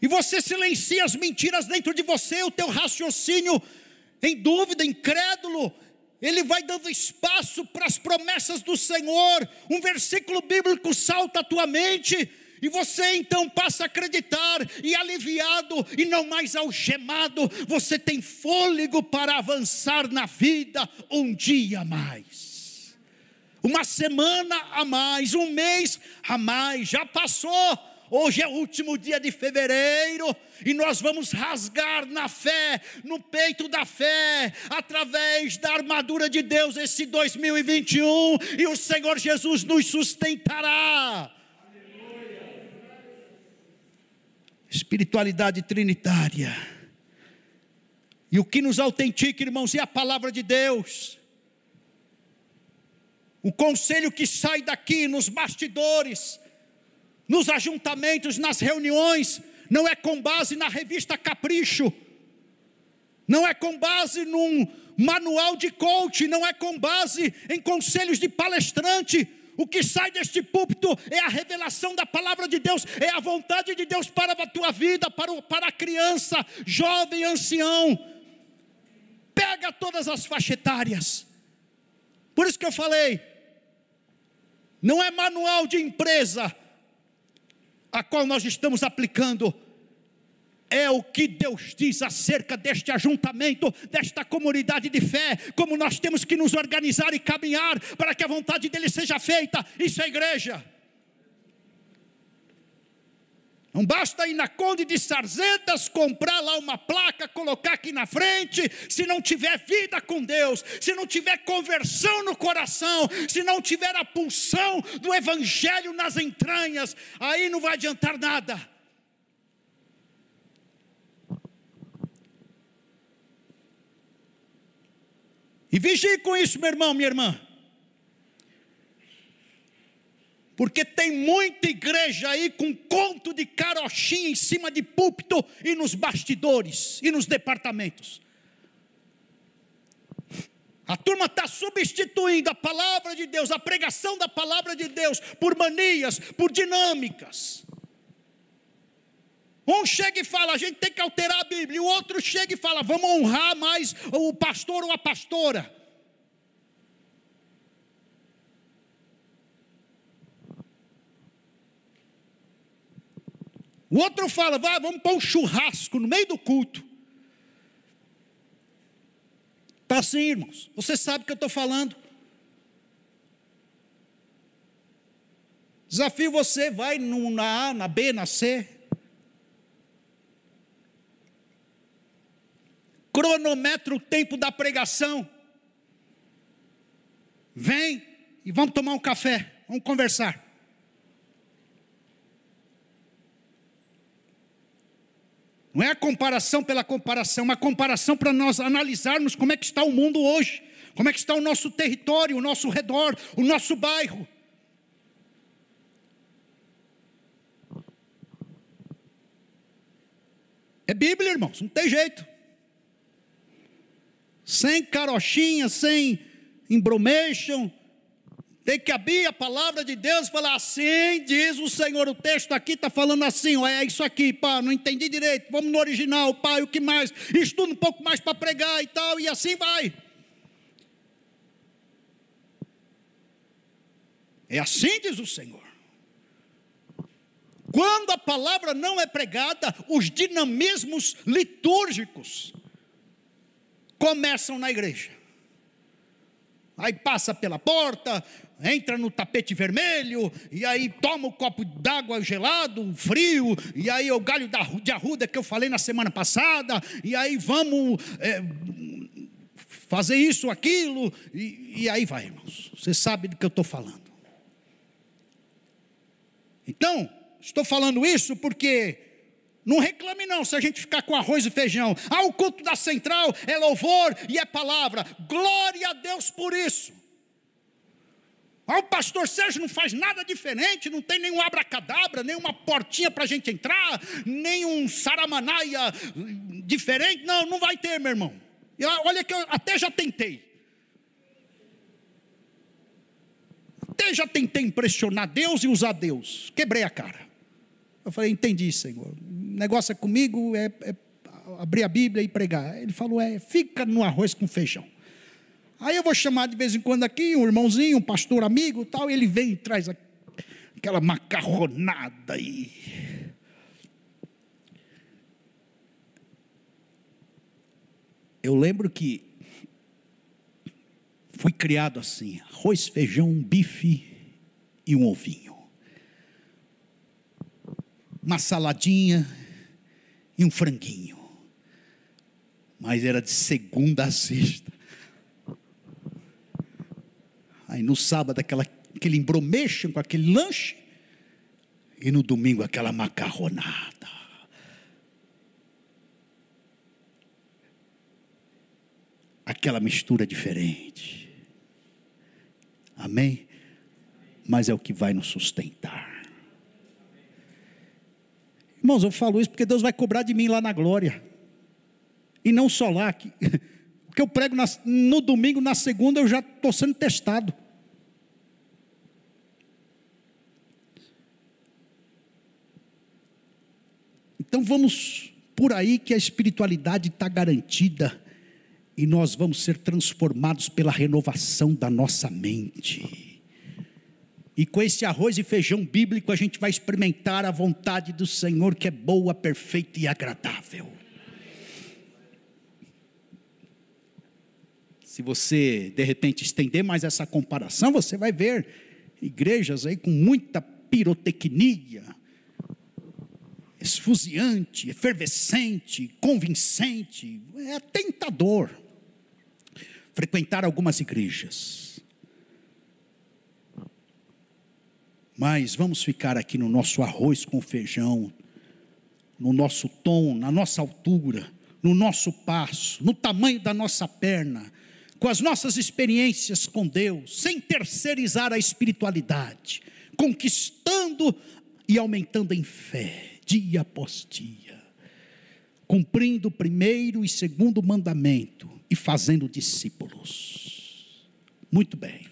e você silencia as mentiras dentro de você, o teu raciocínio em dúvida, incrédulo, ele vai dando espaço para as promessas do Senhor. Um versículo bíblico salta à tua mente, e você então passa a acreditar, e aliviado, e não mais algemado, você tem fôlego para avançar na vida um dia a mais, uma semana a mais, um mês a mais, já passou. Hoje é o último dia de fevereiro e nós vamos rasgar na fé, no peito da fé, através da armadura de Deus esse 2021 e o Senhor Jesus nos sustentará. Espiritualidade trinitária. E o que nos autentica, irmãos, é a palavra de Deus. O conselho que sai daqui nos bastidores nos ajuntamentos, nas reuniões, não é com base na revista Capricho, não é com base num manual de coach, não é com base em conselhos de palestrante. O que sai deste púlpito é a revelação da palavra de Deus, é a vontade de Deus para a tua vida, para, o, para a criança, jovem, ancião. Pega todas as faixetárias. Por isso que eu falei, não é manual de empresa, a qual nós estamos aplicando, é o que Deus diz acerca deste ajuntamento, desta comunidade de fé, como nós temos que nos organizar e caminhar para que a vontade dele seja feita. Isso é igreja. Não basta ir na Conde de Sarzedas, comprar lá uma placa, colocar aqui na frente, se não tiver vida com Deus, se não tiver conversão no coração, se não tiver a pulsão do Evangelho nas entranhas, aí não vai adiantar nada. E vigie com isso, meu irmão, minha irmã. Porque tem muita igreja aí com conto de carochinha em cima de púlpito e nos bastidores e nos departamentos. A turma está substituindo a palavra de Deus, a pregação da palavra de Deus, por manias, por dinâmicas. Um chega e fala, a gente tem que alterar a Bíblia, e o outro chega e fala, vamos honrar mais o pastor ou a pastora. O outro fala, vai, vamos pôr um churrasco no meio do culto. Está assim, irmãos. Você sabe o que eu estou falando. Desafio você, vai na A, na B, na C. Cronometra o tempo da pregação. Vem e vamos tomar um café, vamos conversar. Não é a comparação pela comparação, é uma comparação para nós analisarmos como é que está o mundo hoje, como é que está o nosso território, o nosso redor, o nosso bairro. É Bíblia, irmãos, não tem jeito. Sem carochinha, sem embromation, tem que abrir a palavra de Deus e falar assim, diz o Senhor. O texto aqui está falando assim, é isso aqui, pá, não entendi direito. Vamos no original, pai, o que mais? Estuda um pouco mais para pregar e tal, e assim vai. É assim diz o Senhor. Quando a palavra não é pregada, os dinamismos litúrgicos começam na igreja. Aí passa pela porta, entra no tapete vermelho, e aí toma o um copo d'água gelado, frio, e aí o galho de arruda que eu falei na semana passada, e aí vamos é, fazer isso, aquilo, e, e aí vai, irmãos. Você sabe do que eu estou falando. Então, estou falando isso porque não reclame não se a gente ficar com arroz e feijão. Ah, o culto da central é louvor e é palavra. Glória a Deus por isso. Ah, o pastor Sérgio não faz nada diferente, não tem nenhum abracadabra, nenhuma portinha para a gente entrar, nenhum saramanaia diferente. Não, não vai ter, meu irmão. Olha que eu até já tentei. Até já tentei impressionar Deus e usar Deus. Quebrei a cara. Eu falei, entendi, Senhor. Negócio é comigo, é, é abrir a Bíblia e pregar. Ele falou, é, fica no arroz com feijão. Aí eu vou chamar de vez em quando aqui um irmãozinho, um pastor amigo tal, ele vem e traz aquela macarronada aí. Eu lembro que fui criado assim: arroz, feijão, um bife e um ovinho. Uma saladinha e um franguinho. Mas era de segunda a sexta. Aí no sábado aquela, aquele embromeixo com aquele lanche. E no domingo aquela macarronada. Aquela mistura diferente. Amém? Mas é o que vai nos sustentar. Irmãos, eu falo isso porque Deus vai cobrar de mim lá na glória. E não só lá. Que, o que eu prego na, no domingo, na segunda, eu já estou sendo testado. Então vamos por aí que a espiritualidade está garantida e nós vamos ser transformados pela renovação da nossa mente. E com esse arroz e feijão bíblico a gente vai experimentar a vontade do Senhor que é boa, perfeita e agradável. Se você de repente estender mais essa comparação, você vai ver igrejas aí com muita pirotecnia, esfuziante, efervescente, convincente, é tentador frequentar algumas igrejas. Mas vamos ficar aqui no nosso arroz com feijão, no nosso tom, na nossa altura, no nosso passo, no tamanho da nossa perna, com as nossas experiências com Deus, sem terceirizar a espiritualidade, conquistando e aumentando em fé, dia após dia, cumprindo o primeiro e segundo mandamento, e fazendo discípulos. Muito bem,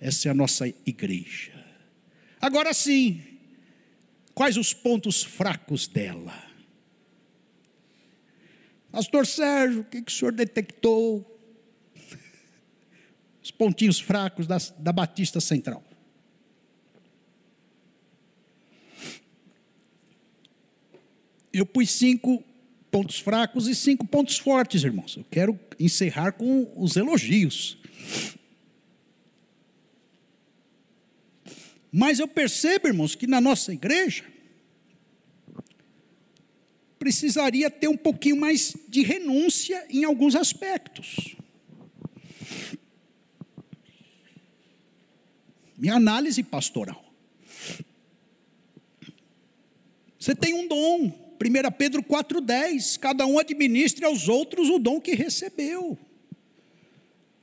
essa é a nossa igreja. Agora sim, quais os pontos fracos dela? Pastor Sérgio, o que, que o senhor detectou? Os pontinhos fracos da, da Batista Central. Eu pus cinco pontos fracos e cinco pontos fortes, irmãos. Eu quero encerrar com os elogios. Mas eu percebo, irmãos, que na nossa igreja precisaria ter um pouquinho mais de renúncia em alguns aspectos. Minha análise pastoral. Você tem um dom, 1 Pedro 4,10: cada um administre aos outros o dom que recebeu.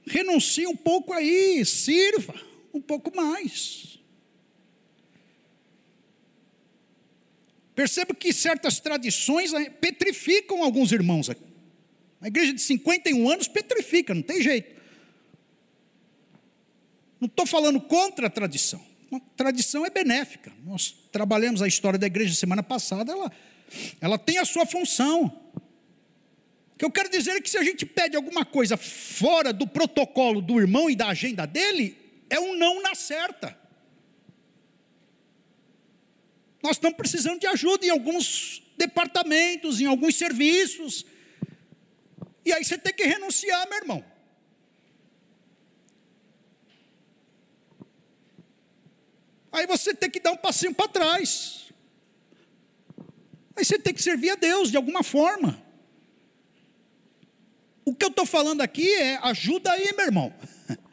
Renuncie um pouco aí, sirva um pouco mais. Percebo que certas tradições petrificam alguns irmãos aqui. A igreja de 51 anos petrifica, não tem jeito. Não estou falando contra a tradição. A tradição é benéfica. Nós trabalhamos a história da igreja semana passada, ela ela tem a sua função. O que eu quero dizer é que se a gente pede alguma coisa fora do protocolo do irmão e da agenda dele, é um não na certa. Nós estamos precisando de ajuda em alguns departamentos, em alguns serviços. E aí você tem que renunciar, meu irmão. Aí você tem que dar um passinho para trás. Aí você tem que servir a Deus de alguma forma. O que eu estou falando aqui é ajuda aí, meu irmão.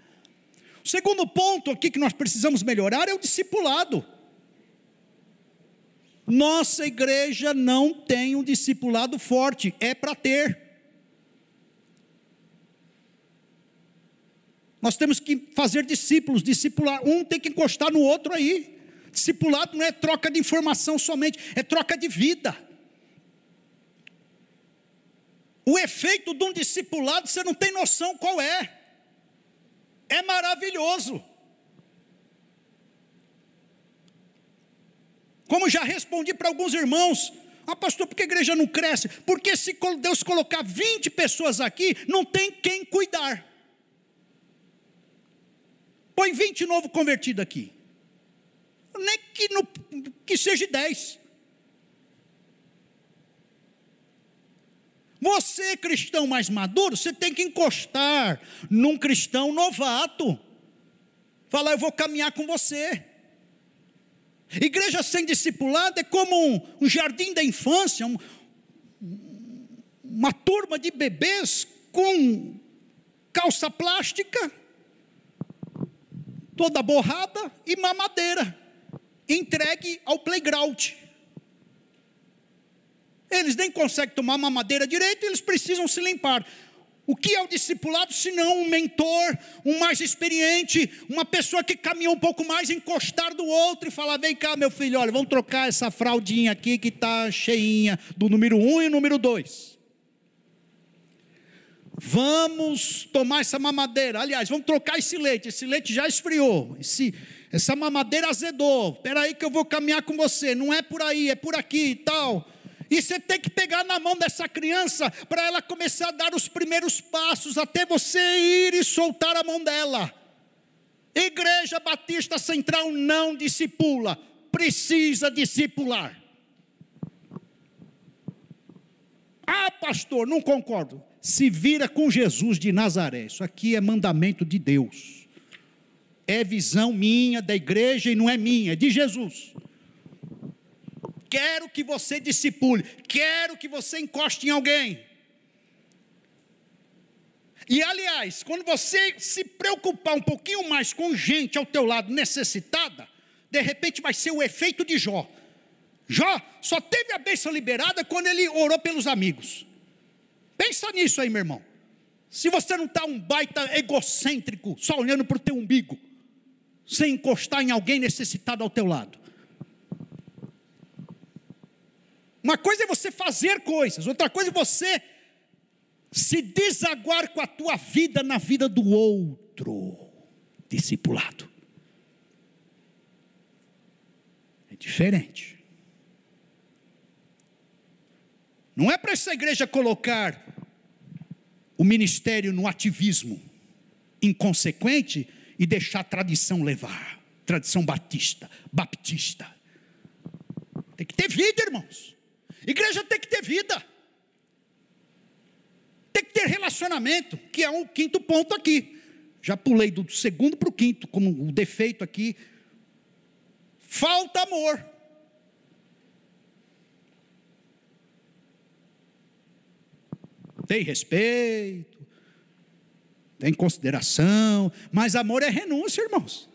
O segundo ponto aqui que nós precisamos melhorar é o discipulado. Nossa igreja não tem um discipulado forte, é para ter. Nós temos que fazer discípulos, discipular. Um tem que encostar no outro aí. Discipulado não é troca de informação somente, é troca de vida. O efeito de um discipulado você não tem noção qual é. É maravilhoso. Como já respondi para alguns irmãos, ah, pastor, por que a igreja não cresce? Porque se Deus colocar 20 pessoas aqui, não tem quem cuidar. Põe 20 novo convertido aqui. Nem que, no, que seja 10. Você, cristão mais maduro, você tem que encostar num cristão novato. Falar, eu vou caminhar com você. Igreja sem discipulado é como um, um jardim da infância, um, uma turma de bebês com calça plástica toda borrada e mamadeira, entregue ao playground. Eles nem conseguem tomar mamadeira direito, eles precisam se limpar. O que é o discipulado se não um mentor, um mais experiente, uma pessoa que caminha um pouco mais, encostar do outro e falar: vem cá, meu filho, olha, vamos trocar essa fraldinha aqui que está cheinha, do número um e número dois. Vamos tomar essa mamadeira. Aliás, vamos trocar esse leite. Esse leite já esfriou. Esse, essa mamadeira azedou. Espera aí que eu vou caminhar com você. Não é por aí, é por aqui e tal. E você tem que pegar na mão dessa criança para ela começar a dar os primeiros passos até você ir e soltar a mão dela. Igreja Batista Central não discipula, precisa discipular. Ah, pastor, não concordo se vira com Jesus de Nazaré. Isso aqui é mandamento de Deus. É visão minha, da igreja, e não é minha, é de Jesus. Quero que você discipule, quero que você encoste em alguém. E aliás, quando você se preocupar um pouquinho mais com gente ao teu lado necessitada, de repente vai ser o efeito de Jó. Jó só teve a bênção liberada quando ele orou pelos amigos. Pensa nisso aí, meu irmão. Se você não está um baita egocêntrico, só olhando para o teu umbigo, sem encostar em alguém necessitado ao teu lado. Uma coisa é você fazer coisas, outra coisa é você se desaguar com a tua vida na vida do outro, discipulado. É diferente. Não é para essa igreja colocar o ministério no ativismo inconsequente e deixar a tradição levar. Tradição batista, baptista. Tem que ter vida, irmãos. Igreja tem que ter vida. Tem que ter relacionamento, que é o quinto ponto aqui. Já pulei do segundo para o quinto, como o um defeito aqui. Falta amor. tem respeito, tem consideração, mas amor é renúncia, irmãos.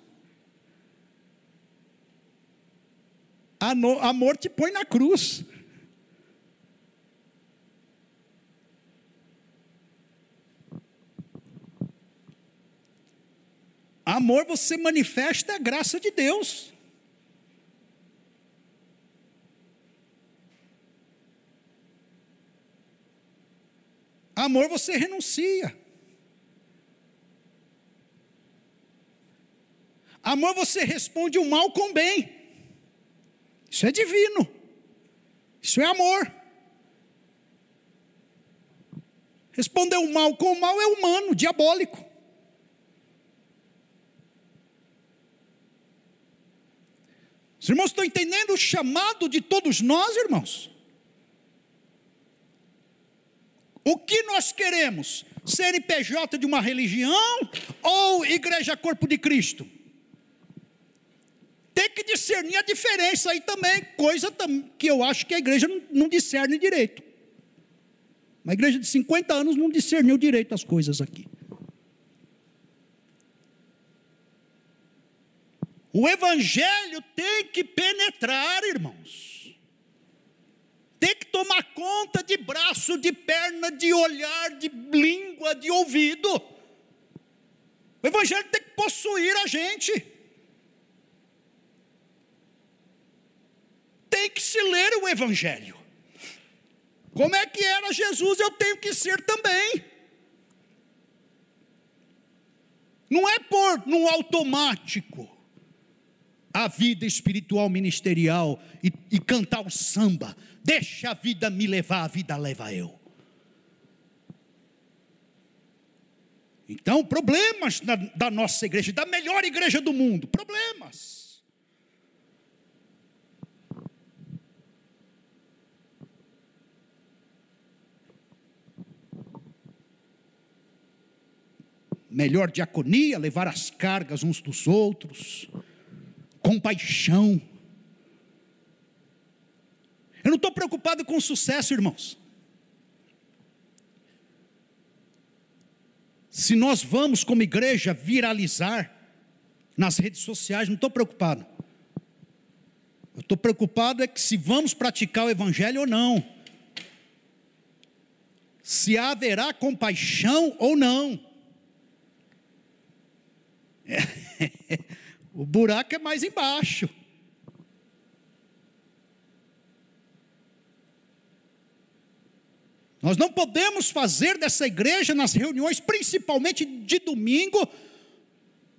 Amor te põe na cruz. Amor você manifesta a graça de Deus. Amor você renuncia. Amor você responde o mal com bem. Isso é divino. Isso é amor. Responder o mal com o mal é humano, diabólico. Os irmãos estão entendendo o chamado de todos nós, irmãos? O que nós queremos? CNPJ de uma religião ou Igreja Corpo de Cristo? Tem que discernir a diferença aí também, coisa que eu acho que a igreja não discerne direito. Uma igreja de 50 anos não discerniu direito as coisas aqui. O evangelho tem que penetrar, irmãos. Tem que tomar conta de braço, de perna, de olhar, de língua, de ouvido. O evangelho tem que possuir a gente. Tem que se ler o evangelho. Como é que era Jesus, eu tenho que ser também. Não é por no automático a vida espiritual ministerial e, e cantar o samba. Deixa a vida me levar, a vida leva eu. Então, problemas da, da nossa igreja, da melhor igreja do mundo, problemas. Melhor diaconia, levar as cargas uns dos outros compaixão. Eu não estou preocupado com o sucesso, irmãos. Se nós vamos, como igreja, viralizar nas redes sociais, não estou preocupado. Eu estou preocupado é que se vamos praticar o Evangelho ou não. Se haverá compaixão ou não. É. O buraco é mais embaixo. Nós não podemos fazer dessa igreja, nas reuniões, principalmente de domingo,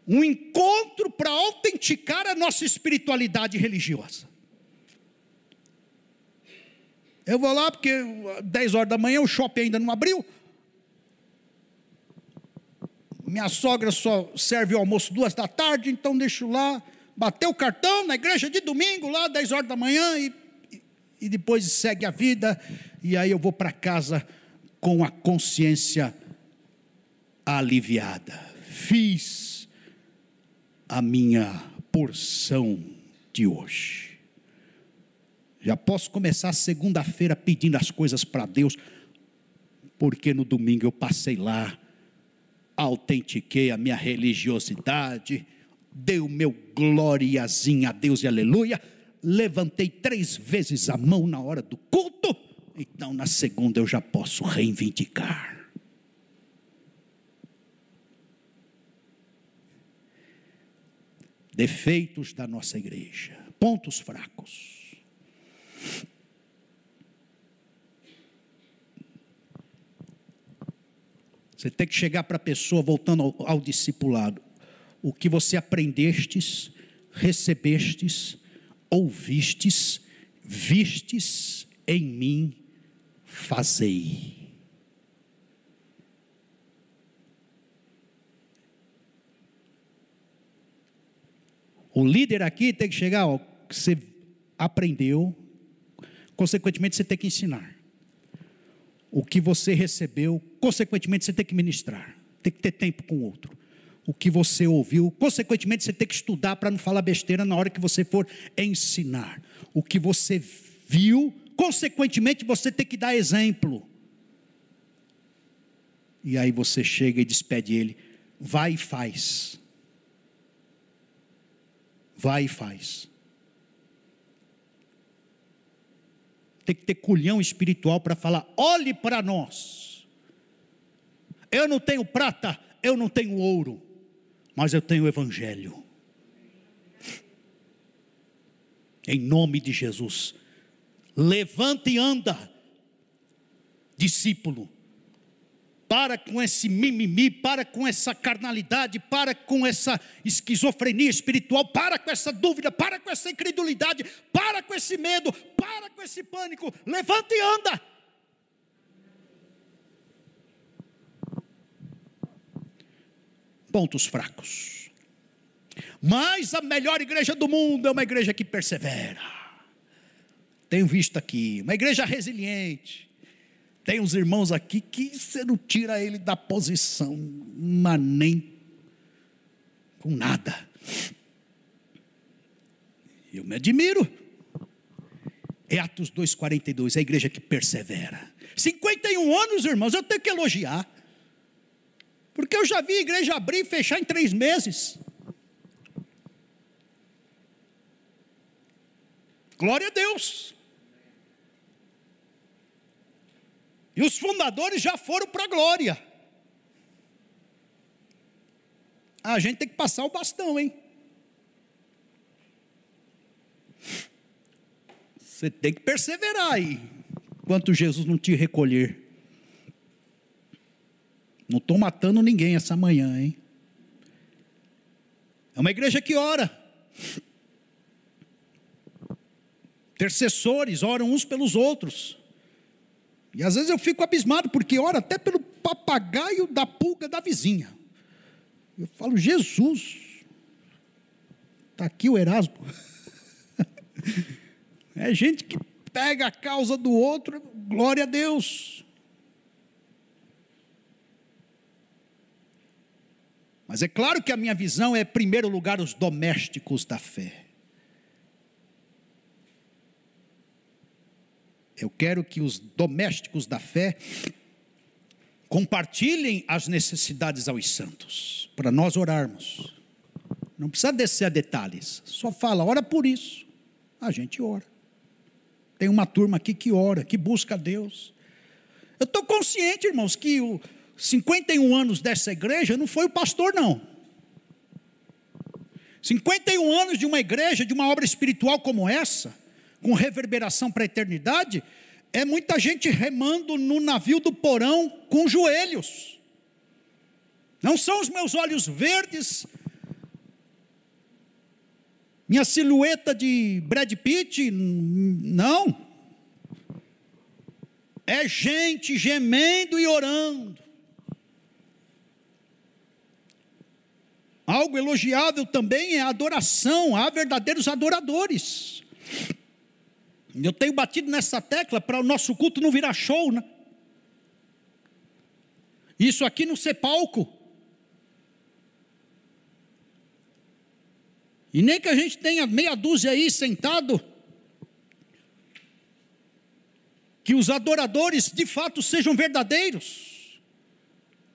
um encontro para autenticar a nossa espiritualidade religiosa. Eu vou lá porque 10 horas da manhã o shopping ainda não abriu, minha sogra só serve o almoço duas da tarde, então deixo lá, bater o cartão na igreja de domingo, lá, 10 horas da manhã, e, e depois segue a vida, e aí eu vou para casa com a consciência aliviada. Fiz a minha porção de hoje. Já posso começar segunda-feira pedindo as coisas para Deus, porque no domingo eu passei lá autentiquei a minha religiosidade, dei o meu gloriazinho a Deus e aleluia, levantei três vezes a mão na hora do culto, então na segunda eu já posso reivindicar. Defeitos da nossa igreja, pontos fracos. Você tem que chegar para a pessoa, voltando ao, ao discipulado. O que você aprendestes, recebestes, ouvistes, vistes em mim, fazei. O líder aqui tem que chegar, ó, você aprendeu, consequentemente você tem que ensinar o que você recebeu, consequentemente você tem que ministrar, tem que ter tempo com o outro. O que você ouviu, consequentemente você tem que estudar para não falar besteira na hora que você for ensinar. O que você viu, consequentemente você tem que dar exemplo. E aí você chega e despede ele, vai e faz. Vai e faz. Tem que ter culhão espiritual para falar: olhe para nós. Eu não tenho prata, eu não tenho ouro, mas eu tenho o Evangelho. Em nome de Jesus, levanta e anda, discípulo para com esse mimimi, para com essa carnalidade, para com essa esquizofrenia espiritual, para com essa dúvida, para com essa incredulidade, para com esse medo, para com esse pânico. Levanta e anda. Pontos fracos. Mas a melhor igreja do mundo é uma igreja que persevera. Tenho visto aqui, uma igreja resiliente tem uns irmãos aqui que você não tira ele da posição, mas nem com nada. Eu me admiro. É Atos 2,42, a igreja que persevera. 51 anos, irmãos, eu tenho que elogiar. Porque eu já vi a igreja abrir e fechar em três meses. Glória a Deus. E os fundadores já foram para a glória. A gente tem que passar o bastão, hein? Você tem que perseverar aí, enquanto Jesus não te recolher. Não estou matando ninguém essa manhã, hein? É uma igreja que ora. Intercessores oram uns pelos outros. E às vezes eu fico abismado, porque ora até pelo papagaio da pulga da vizinha. Eu falo, Jesus, está aqui o Erasmo. É gente que pega a causa do outro, glória a Deus. Mas é claro que a minha visão é, em primeiro lugar, os domésticos da fé. Eu quero que os domésticos da fé compartilhem as necessidades aos santos, para nós orarmos. Não precisa descer a detalhes, só fala, ora por isso. A gente ora. Tem uma turma aqui que ora, que busca Deus. Eu estou consciente, irmãos, que o 51 anos dessa igreja não foi o pastor, não. 51 anos de uma igreja, de uma obra espiritual como essa, com reverberação para a eternidade, é muita gente remando no navio do porão com joelhos. Não são os meus olhos verdes, minha silhueta de Brad Pitt, não. É gente gemendo e orando. Algo elogiável também é a adoração, há verdadeiros adoradores. Eu tenho batido nessa tecla para o nosso culto não virar show, né? Isso aqui não ser palco. E nem que a gente tenha meia dúzia aí sentado, que os adoradores de fato sejam verdadeiros,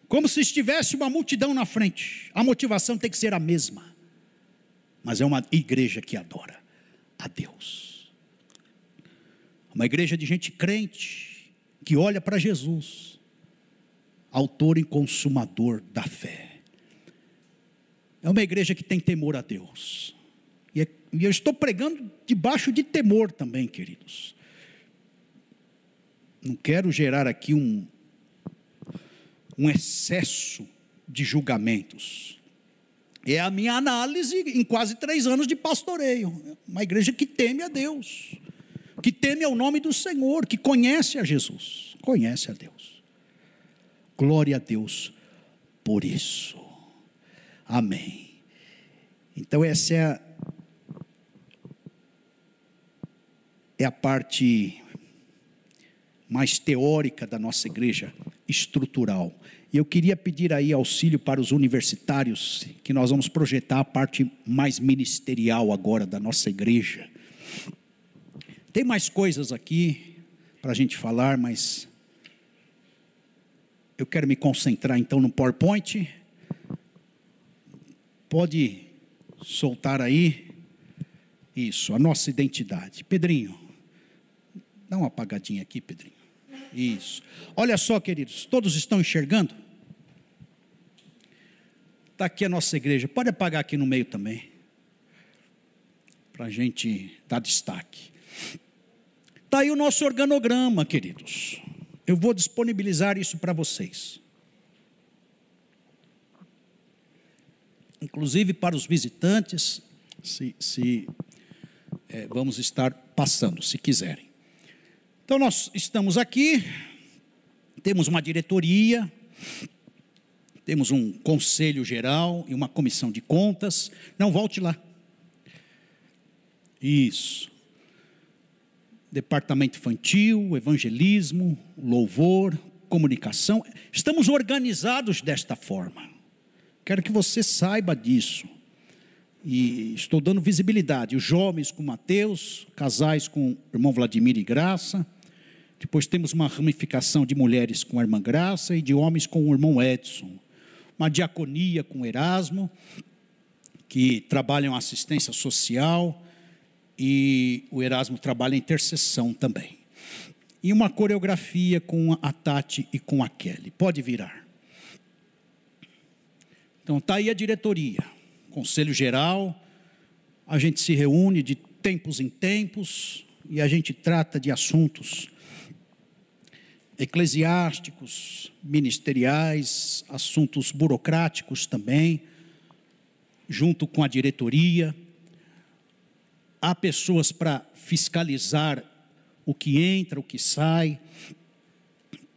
como se estivesse uma multidão na frente. A motivação tem que ser a mesma, mas é uma igreja que adora a Deus, uma igreja de gente crente, que olha para Jesus, autor e consumador da fé. É uma igreja que tem temor a Deus. E, é, e eu estou pregando debaixo de temor também, queridos. Não quero gerar aqui um, um excesso de julgamentos. É a minha análise em quase três anos de pastoreio. Uma igreja que teme a Deus, que teme ao nome do Senhor, que conhece a Jesus, conhece a Deus. Glória a Deus por isso. Amém. Então, essa é a, é a parte mais teórica da nossa igreja, estrutural. E eu queria pedir aí auxílio para os universitários, que nós vamos projetar a parte mais ministerial agora da nossa igreja. Tem mais coisas aqui para a gente falar, mas eu quero me concentrar então no PowerPoint. Pode soltar aí. Isso, a nossa identidade. Pedrinho, dá uma apagadinha aqui, Pedrinho. Isso. Olha só, queridos, todos estão enxergando? Está aqui a nossa igreja. Pode apagar aqui no meio também. Para a gente dar destaque. Está aí o nosso organograma, queridos. Eu vou disponibilizar isso para vocês. inclusive para os visitantes, se, se é, vamos estar passando, se quiserem. Então, nós estamos aqui, temos uma diretoria, temos um conselho geral e uma comissão de contas. Não, volte lá. Isso. Departamento infantil, evangelismo, louvor, comunicação. Estamos organizados desta forma. Quero que você saiba disso. e estou dando visibilidade. Os jovens com Mateus, casais com o irmão Vladimir e Graça. Depois temos uma ramificação de mulheres com a irmã Graça e de homens com o irmão Edson. Uma diaconia com Erasmo, que trabalham assistência social, e o Erasmo trabalha em intercessão também. E uma coreografia com a Tati e com a Kelly. Pode virar. Então está aí a diretoria, conselho geral. A gente se reúne de tempos em tempos e a gente trata de assuntos eclesiásticos, ministeriais, assuntos burocráticos também, junto com a diretoria. Há pessoas para fiscalizar o que entra, o que sai.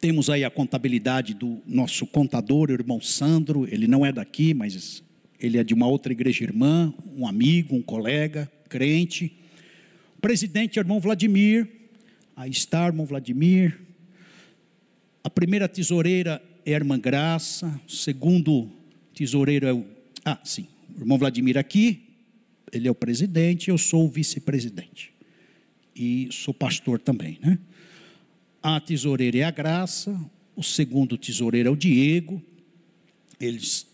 Temos aí a contabilidade do nosso contador, o irmão Sandro, ele não é daqui, mas ele é de uma outra igreja irmã, um amigo, um colega, crente. O presidente, o irmão Vladimir, aí está, irmão Vladimir. A primeira tesoureira é a irmã Graça, o segundo tesoureiro é o. Ah, sim, o irmão Vladimir aqui, ele é o presidente, eu sou o vice-presidente. E sou pastor também, né? A tesoureira é a Graça, o segundo tesoureiro é o Diego. Eles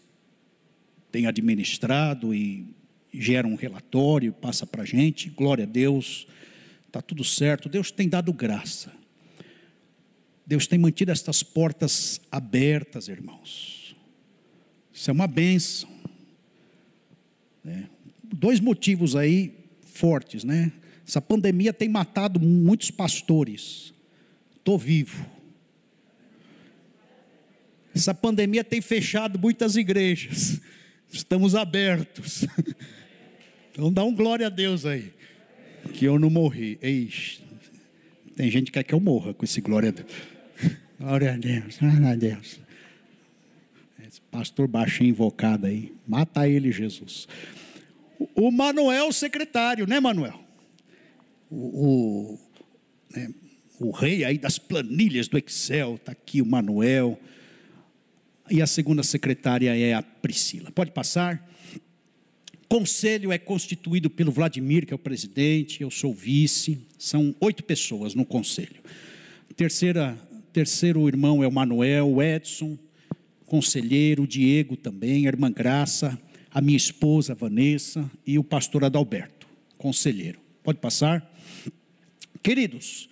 têm administrado e geram um relatório, passa para a gente. Glória a Deus, está tudo certo. Deus tem dado graça. Deus tem mantido estas portas abertas, irmãos. Isso é uma benção. Né? Dois motivos aí fortes, né? Essa pandemia tem matado muitos pastores estou vivo. Essa pandemia tem fechado muitas igrejas. Estamos abertos. Então dá um glória a Deus aí. Que eu não morri. Eixe. Tem gente que quer que eu morra com esse glória a Deus. Glória a Deus, glória a Deus. Esse pastor baixinho invocado aí. Mata ele, Jesus. O Manuel, secretário, né, Manuel? O, o né, o rei aí das planilhas do Excel, está aqui o Manuel. E a segunda secretária é a Priscila. Pode passar. Conselho é constituído pelo Vladimir, que é o presidente, eu sou vice. São oito pessoas no conselho. Terceira, terceiro irmão é o Manuel, o Edson, conselheiro, o Diego também, a irmã Graça, a minha esposa Vanessa e o pastor Adalberto, conselheiro. Pode passar. Queridos,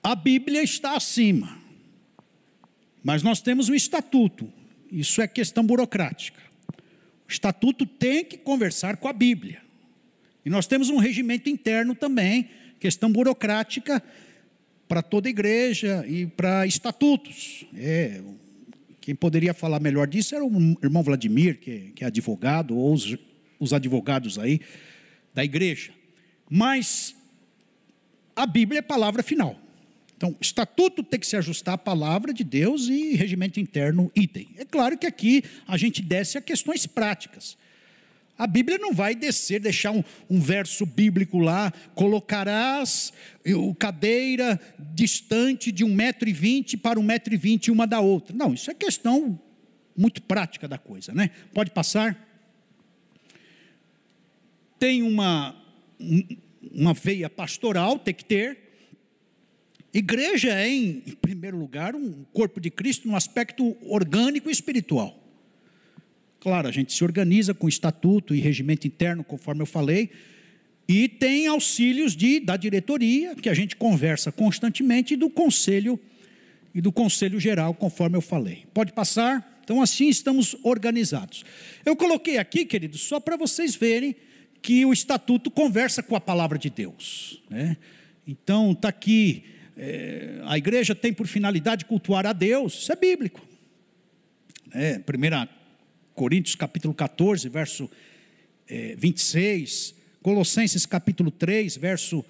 a Bíblia está acima. Mas nós temos um estatuto. Isso é questão burocrática. O estatuto tem que conversar com a Bíblia. E nós temos um regimento interno também, questão burocrática para toda igreja e para estatutos. É, quem poderia falar melhor disso era o irmão Vladimir, que, que é advogado, ou os, os advogados aí da igreja. Mas a Bíblia é palavra final. Então, estatuto tem que se ajustar à palavra de Deus e regimento interno, item. É claro que aqui a gente desce a questões práticas. A Bíblia não vai descer, deixar um, um verso bíblico lá, colocarás cadeira distante de um metro e vinte para um metro e vinte uma da outra. Não, isso é questão muito prática da coisa, né? Pode passar. Tem uma, uma veia pastoral, tem que ter, Igreja é, em primeiro lugar, um corpo de Cristo no aspecto orgânico e espiritual. Claro, a gente se organiza com estatuto e regimento interno, conforme eu falei, e tem auxílios de, da diretoria, que a gente conversa constantemente, e do conselho e do conselho geral, conforme eu falei. Pode passar? Então, assim estamos organizados. Eu coloquei aqui, queridos, só para vocês verem que o estatuto conversa com a palavra de Deus. Né? Então, está aqui é, a igreja tem por finalidade cultuar a Deus, isso é bíblico. É, 1 Coríntios capítulo 14, verso é, 26, Colossenses capítulo 3, verso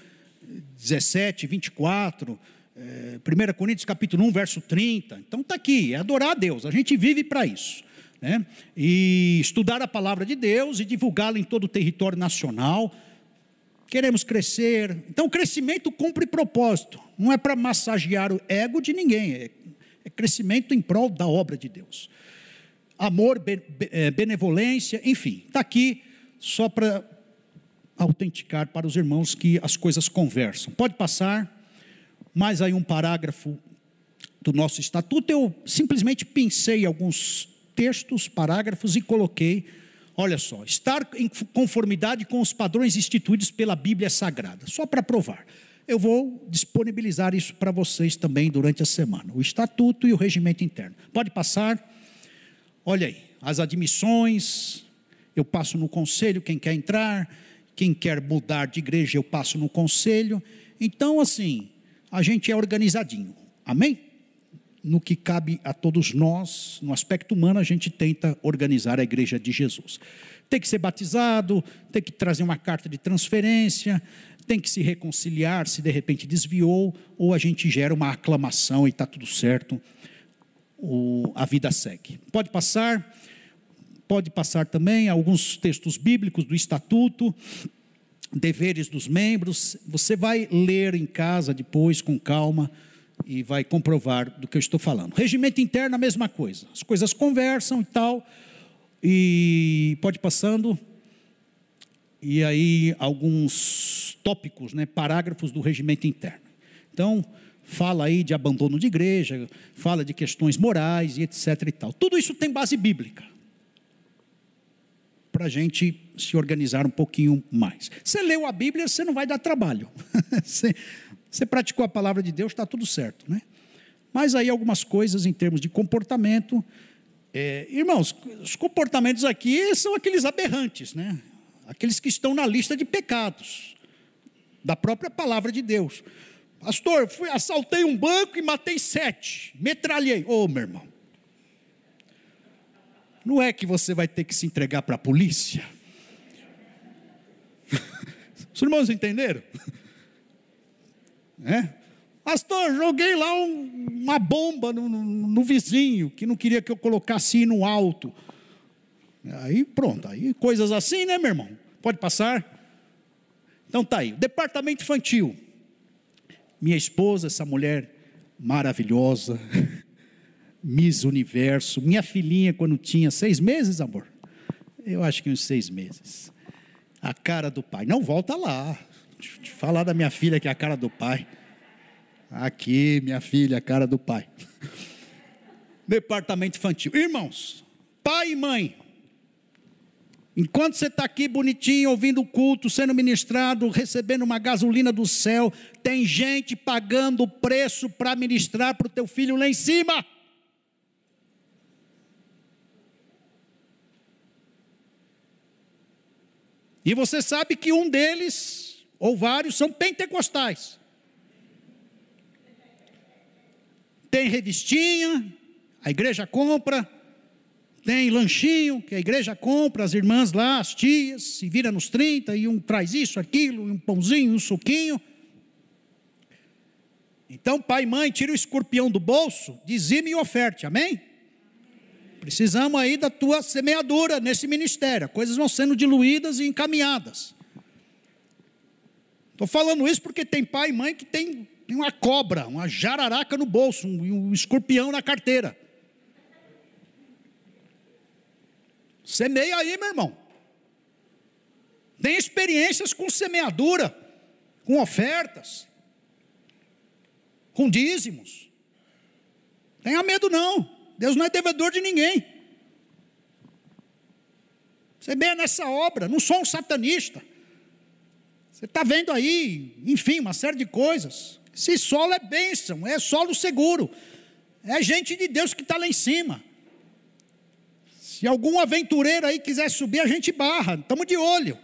17, 24, é, 1 Coríntios capítulo 1, verso 30. Então está aqui, é adorar a Deus, a gente vive para isso. Né? E estudar a palavra de Deus e divulgá-la em todo o território nacional, queremos crescer. Então, o crescimento cumpre propósito, não é para massagear o ego de ninguém, é, é crescimento em prol da obra de Deus. Amor, é, benevolência, enfim, está aqui só para autenticar para os irmãos que as coisas conversam. Pode passar, mais aí um parágrafo do nosso estatuto. Eu simplesmente pensei alguns textos, parágrafos e coloquei. Olha só, estar em conformidade com os padrões instituídos pela Bíblia Sagrada, só para provar. Eu vou disponibilizar isso para vocês também durante a semana, o estatuto e o regimento interno. Pode passar. Olha aí, as admissões, eu passo no conselho quem quer entrar, quem quer mudar de igreja, eu passo no conselho. Então, assim, a gente é organizadinho. Amém? No que cabe a todos nós, no aspecto humano, a gente tenta organizar a igreja de Jesus. Tem que ser batizado, tem que trazer uma carta de transferência, tem que se reconciliar se de repente desviou, ou a gente gera uma aclamação e está tudo certo, o, a vida segue. Pode passar pode passar também alguns textos bíblicos do estatuto, deveres dos membros. Você vai ler em casa depois com calma e vai comprovar do que eu estou falando. Regimento interno, a mesma coisa. As coisas conversam e tal. E pode passando. E aí alguns tópicos, né, parágrafos do regimento interno. Então, fala aí de abandono de igreja, fala de questões morais e etc e tal. Tudo isso tem base bíblica para a gente se organizar um pouquinho mais. Você leu a Bíblia, você não vai dar trabalho. você, você praticou a palavra de Deus, está tudo certo, né? Mas aí algumas coisas em termos de comportamento. É, irmãos, os comportamentos aqui são aqueles aberrantes, né? Aqueles que estão na lista de pecados da própria palavra de Deus. Pastor, fui, assaltei um banco e matei sete, metralhei. Ô, oh, meu irmão, não é que você vai ter que se entregar para a polícia. Os irmãos entenderam? É? Pastor, joguei lá um, uma bomba no, no, no, vizinho, que não queria que eu colocasse no alto. Aí pronto, aí coisas assim, né, meu irmão? Pode passar? Então tá aí. Departamento infantil. Minha esposa, essa mulher maravilhosa. Miss Universo. Minha filhinha, quando tinha seis meses, amor, eu acho que uns seis meses. A cara do pai. Não volta lá. Te falar da minha filha que é a cara do pai. Aqui, minha filha, a cara do pai. Departamento infantil. Irmãos, pai e mãe. Enquanto você está aqui bonitinho, ouvindo o culto, sendo ministrado, recebendo uma gasolina do céu, tem gente pagando o preço para ministrar para o teu filho lá em cima. E você sabe que um deles, ou vários, são pentecostais. Tem revistinha, a igreja compra, tem lanchinho, que a igreja compra, as irmãs lá, as tias, se vira nos 30, e um traz isso, aquilo, um pãozinho, um suquinho. Então, pai e mãe, tira o escorpião do bolso, dizime e oferte, amém? Precisamos aí da tua semeadura nesse ministério. Coisas vão sendo diluídas e encaminhadas. Estou falando isso porque tem pai e mãe que tem, uma cobra, uma jararaca no bolso, um, um escorpião na carteira. Semeia aí, meu irmão. Tem experiências com semeadura, com ofertas, com dízimos. Tenha medo não. Deus não é devedor de ninguém. Vê nessa obra, não sou um satanista. Você está vendo aí, enfim, uma série de coisas. Se solo é bênção, é solo seguro. É gente de Deus que está lá em cima. Se algum aventureiro aí quiser subir, a gente barra, estamos de olho.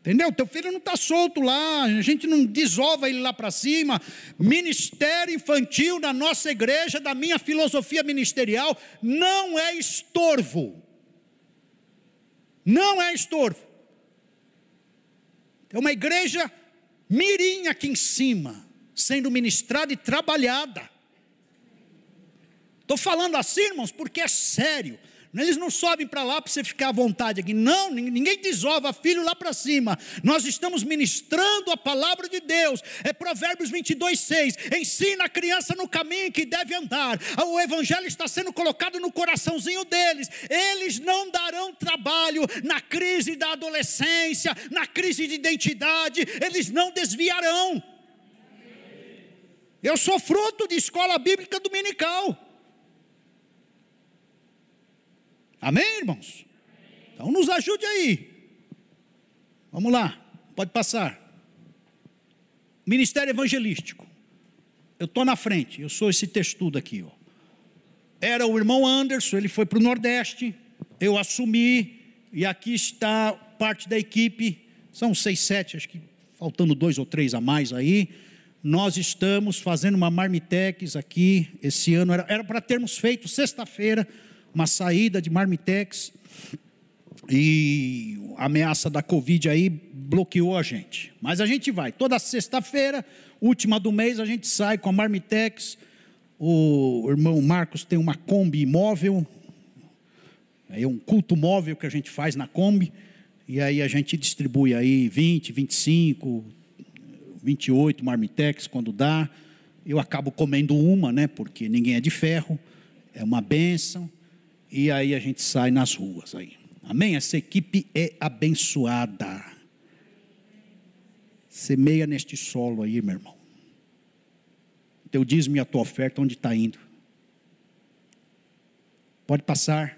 Entendeu? Teu filho não está solto lá, a gente não desova ele lá para cima. Ministério infantil na nossa igreja, da minha filosofia ministerial, não é estorvo. Não é estorvo. É uma igreja mirim aqui em cima, sendo ministrada e trabalhada. Estou falando assim, irmãos, porque é sério. Eles não sobem para lá para você ficar à vontade aqui. Não, ninguém desova filho lá para cima. Nós estamos ministrando a palavra de Deus. É Provérbios 22, 6. Ensina a criança no caminho que deve andar. O evangelho está sendo colocado no coraçãozinho deles. Eles não darão trabalho na crise da adolescência, na crise de identidade. Eles não desviarão. Eu sou fruto de escola bíblica dominical. Amém, irmãos? Então nos ajude aí. Vamos lá, pode passar. Ministério evangelístico. Eu estou na frente, eu sou esse textudo aqui. Ó. Era o irmão Anderson, ele foi para o Nordeste, eu assumi, e aqui está parte da equipe, são seis, sete, acho que faltando dois ou três a mais aí. Nós estamos fazendo uma marmitex aqui, esse ano, era para termos feito sexta-feira, uma saída de Marmitex e a ameaça da Covid aí bloqueou a gente. Mas a gente vai, toda sexta-feira, última do mês, a gente sai com a Marmitex. O irmão Marcos tem uma Kombi móvel, é um culto móvel que a gente faz na Kombi, e aí a gente distribui aí 20, 25, 28 Marmitex quando dá. Eu acabo comendo uma, né, porque ninguém é de ferro, é uma benção e aí a gente sai nas ruas aí. Amém? Essa equipe é abençoada. Semeia neste solo aí, meu irmão. Teu dízimo e a tua oferta, onde está indo? Pode passar.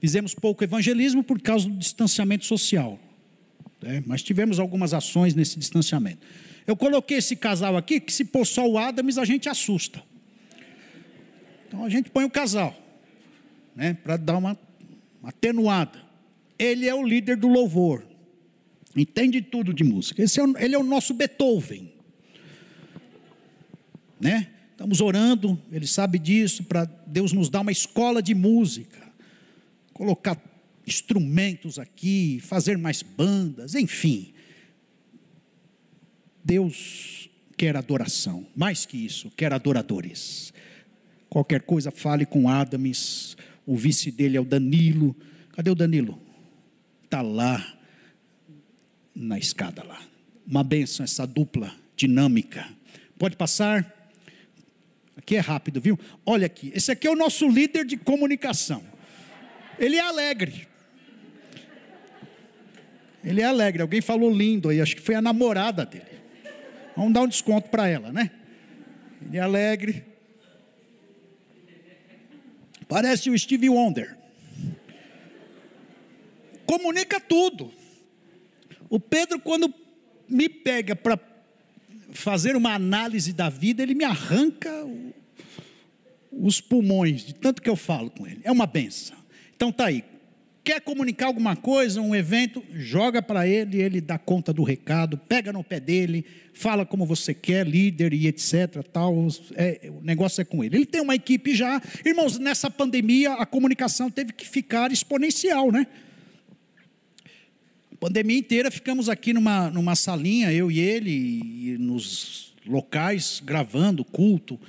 Fizemos pouco evangelismo por causa do distanciamento social. Né? Mas tivemos algumas ações nesse distanciamento. Eu coloquei esse casal aqui, que se pôr só o Adams, a gente assusta. Então a gente põe o casal né, para dar uma, uma atenuada. Ele é o líder do louvor, entende tudo de música. Esse é o, ele é o nosso Beethoven, né? Estamos orando, ele sabe disso, para Deus nos dar uma escola de música, colocar instrumentos aqui, fazer mais bandas, enfim. Deus quer adoração, mais que isso, quer adoradores. Qualquer coisa, fale com Adams, o vice dele é o Danilo. Cadê o Danilo? Está lá na escada lá. Uma benção essa dupla dinâmica. Pode passar? Aqui é rápido, viu? Olha aqui, esse aqui é o nosso líder de comunicação. Ele é alegre. Ele é alegre. Alguém falou lindo aí, acho que foi a namorada dele. Vamos dar um desconto para ela, né? Ele é alegre. Parece o Steve Wonder. Comunica tudo. O Pedro, quando me pega para fazer uma análise da vida, ele me arranca os pulmões, de tanto que eu falo com ele. É uma benção. Então tá aí. Quer comunicar alguma coisa, um evento, joga para ele, ele dá conta do recado, pega no pé dele, fala como você quer, líder e etc. Tal, é, o negócio é com ele. Ele tem uma equipe já. Irmãos, nessa pandemia a comunicação teve que ficar exponencial, né? A pandemia inteira ficamos aqui numa, numa salinha, eu e ele, e nos locais, gravando culto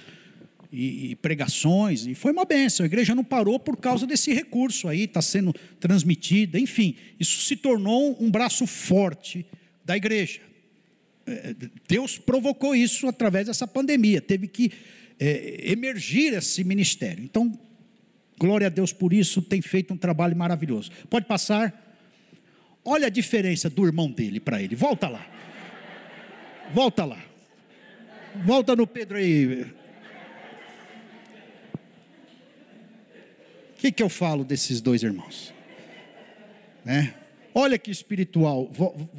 e, e, pregações, e foi uma benção. A igreja não parou por causa desse recurso aí, está sendo transmitida, enfim, isso se tornou um braço forte da igreja. É, Deus provocou isso através dessa pandemia, teve que é, emergir esse ministério. Então, glória a Deus por isso, tem feito um trabalho maravilhoso. Pode passar. Olha a diferença do irmão dele para ele. Volta lá. Volta lá. Volta no Pedro aí. Que, que eu falo desses dois irmãos? Né? Olha que espiritual.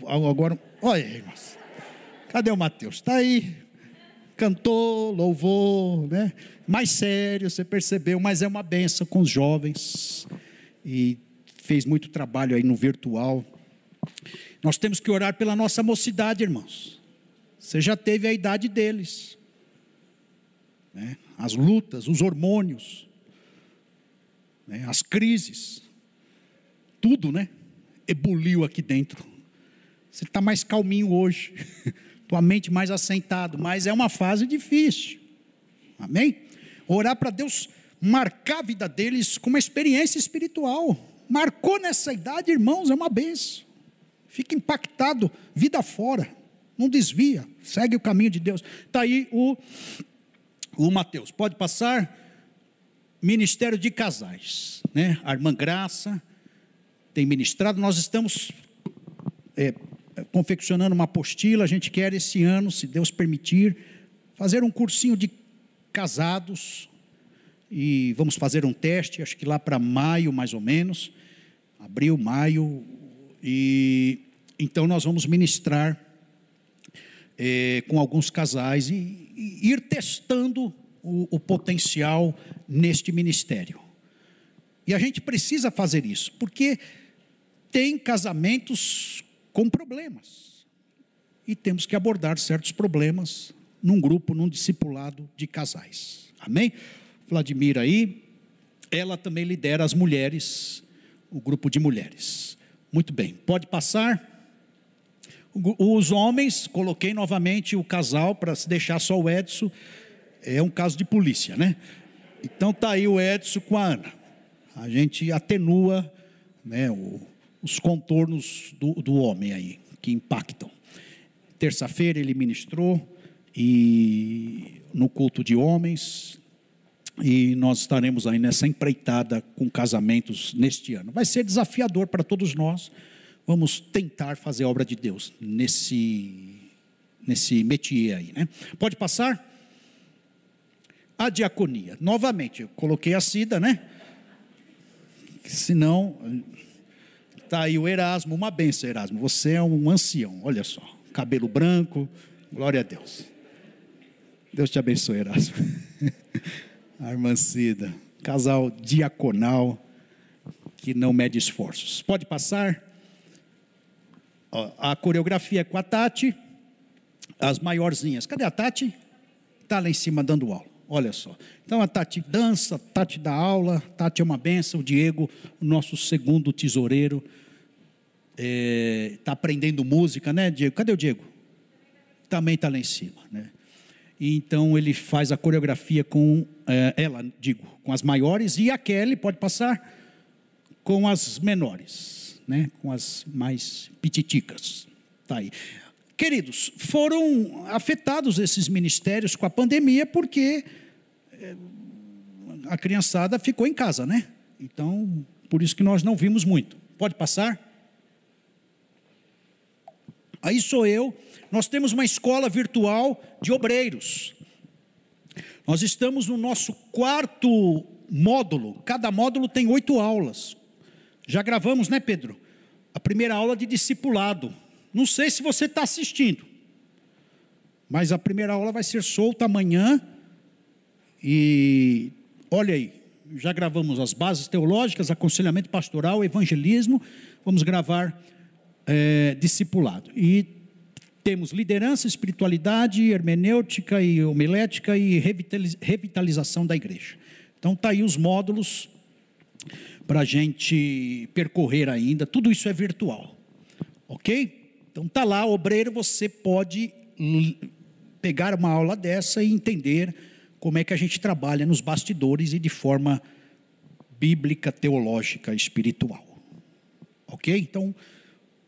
Agora, olha, irmãos. Cadê o Mateus? Está aí. Cantou, louvou, né? Mais sério, você percebeu, mas é uma benção com os jovens. E fez muito trabalho aí no virtual. Nós temos que orar pela nossa mocidade, irmãos. Você já teve a idade deles. Né? As lutas, os hormônios né, as crises, tudo, né? Ebuliu aqui dentro. Você está mais calminho hoje, tua mente mais assentado, mas é uma fase difícil. Amém? Orar para Deus marcar a vida deles com uma experiência espiritual. Marcou nessa idade, irmãos, é uma benção. Fica impactado, vida fora. Não desvia, segue o caminho de Deus. Está aí o, o Mateus. Pode passar. Ministério de casais. Né? A irmã Graça tem ministrado. Nós estamos é, confeccionando uma apostila. A gente quer esse ano, se Deus permitir, fazer um cursinho de casados. E vamos fazer um teste, acho que lá para maio, mais ou menos. Abril, maio. E então nós vamos ministrar é, com alguns casais e, e ir testando o, o potencial neste ministério. E a gente precisa fazer isso, porque tem casamentos com problemas. E temos que abordar certos problemas num grupo, num discipulado de casais. Amém? Vladimir aí, ela também lidera as mulheres, o grupo de mulheres. Muito bem, pode passar. Os homens, coloquei novamente o casal para se deixar só o Edson. É um caso de polícia, né? Então tá aí o Edson com a Ana. A gente atenua né, o, os contornos do, do homem aí, que impactam. Terça-feira ele ministrou e no culto de homens, e nós estaremos aí nessa empreitada com casamentos neste ano. Vai ser desafiador para todos nós vamos tentar fazer a obra de Deus nesse, nesse métier aí, né? Pode passar? A diaconia. Novamente, eu coloquei a Cida, né? Senão, está aí o Erasmo, uma benção, Erasmo. Você é um ancião, olha só. Cabelo branco, glória a Deus. Deus te abençoe, Erasmo. a irmã Cida, casal diaconal que não mede esforços. Pode passar? a coreografia é com a Tati, as maiorzinhas. Cadê a Tati? Está lá em cima dando aula. Olha só. Então a Tati dança, Tati dá aula, Tati é uma benção, o Diego, o nosso segundo tesoureiro, está é, tá aprendendo música, né, Diego? Cadê o Diego? Também está lá em cima, né? Então ele faz a coreografia com é, ela, digo, com as maiores, e a Kelly, pode passar, com as menores né, com as mais pititicas. Tá aí. Queridos, foram afetados esses ministérios com a pandemia porque eh, a criançada ficou em casa, né? Então, por isso que nós não vimos muito. Pode passar? Aí sou eu. Nós temos uma escola virtual de obreiros. Nós estamos no nosso quarto módulo. Cada módulo tem oito aulas. Já gravamos, né, Pedro? A primeira aula de discipulado. Não sei se você está assistindo, mas a primeira aula vai ser solta amanhã. E olha aí, já gravamos as bases teológicas, aconselhamento pastoral, evangelismo. Vamos gravar é, discipulado. E temos liderança, espiritualidade, hermenêutica e homilética e revitalização da igreja. Então, está aí os módulos para a gente percorrer ainda. Tudo isso é virtual, ok? Então tá lá, obreiro, você pode pegar uma aula dessa e entender como é que a gente trabalha nos bastidores e de forma bíblica, teológica, espiritual. Ok? Então,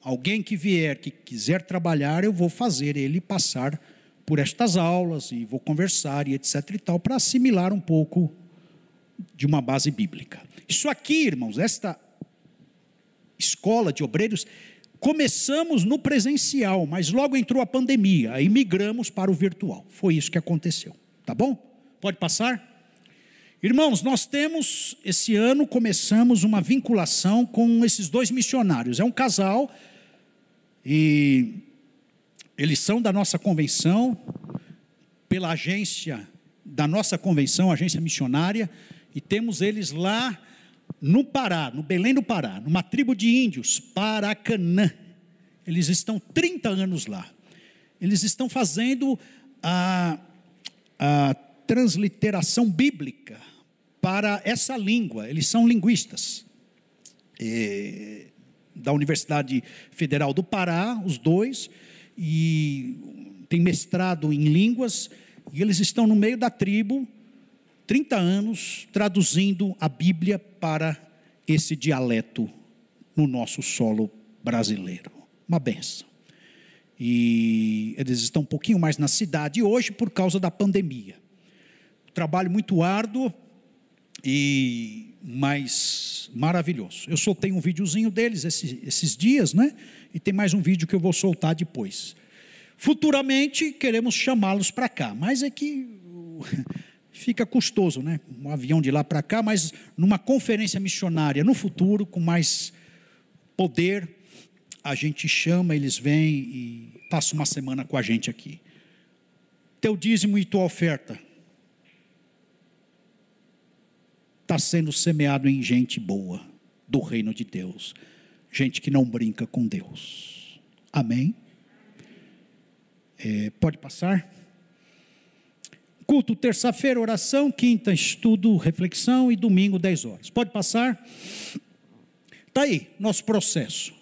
alguém que vier, que quiser trabalhar, eu vou fazer ele passar por estas aulas e vou conversar e etc e tal, para assimilar um pouco de uma base bíblica. Isso aqui, irmãos, esta escola de obreiros, começamos no presencial, mas logo entrou a pandemia, aí migramos para o virtual. Foi isso que aconteceu. Tá bom? Pode passar? Irmãos, nós temos, esse ano, começamos uma vinculação com esses dois missionários. É um casal, e eles são da nossa convenção, pela agência da nossa convenção, agência missionária, e temos eles lá no Pará, no Belém do Pará, numa tribo de índios, Paracanã. Eles estão 30 anos lá. Eles estão fazendo a, a transliteração bíblica para essa língua. Eles são linguistas. É, da Universidade Federal do Pará, os dois, e tem mestrado em línguas, e eles estão no meio da tribo 30 anos traduzindo a Bíblia para esse dialeto no nosso solo brasileiro. Uma benção. E eles estão um pouquinho mais na cidade hoje por causa da pandemia. Trabalho muito árduo e mais maravilhoso. Eu soltei um videozinho deles esses, esses dias, né? E tem mais um vídeo que eu vou soltar depois. Futuramente queremos chamá-los para cá, mas é que fica custoso, né? Um avião de lá para cá, mas numa conferência missionária no futuro, com mais poder, a gente chama, eles vêm e passam uma semana com a gente aqui. Teu dízimo e tua oferta está sendo semeado em gente boa, do reino de Deus, gente que não brinca com Deus. Amém? É, pode passar? Culto terça-feira, oração, quinta, estudo, reflexão e domingo, 10 horas. Pode passar? Está aí, nosso processo.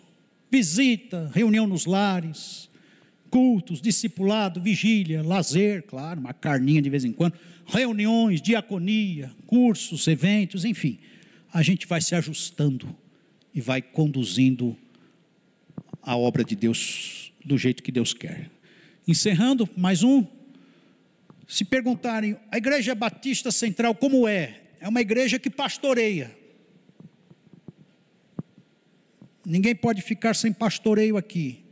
Visita, reunião nos lares, cultos, discipulado, vigília, lazer, claro, uma carninha de vez em quando, reuniões, diaconia, cursos, eventos, enfim. A gente vai se ajustando e vai conduzindo a obra de Deus do jeito que Deus quer. Encerrando, mais um. Se perguntarem, a Igreja Batista Central como é? É uma igreja que pastoreia. Ninguém pode ficar sem pastoreio aqui.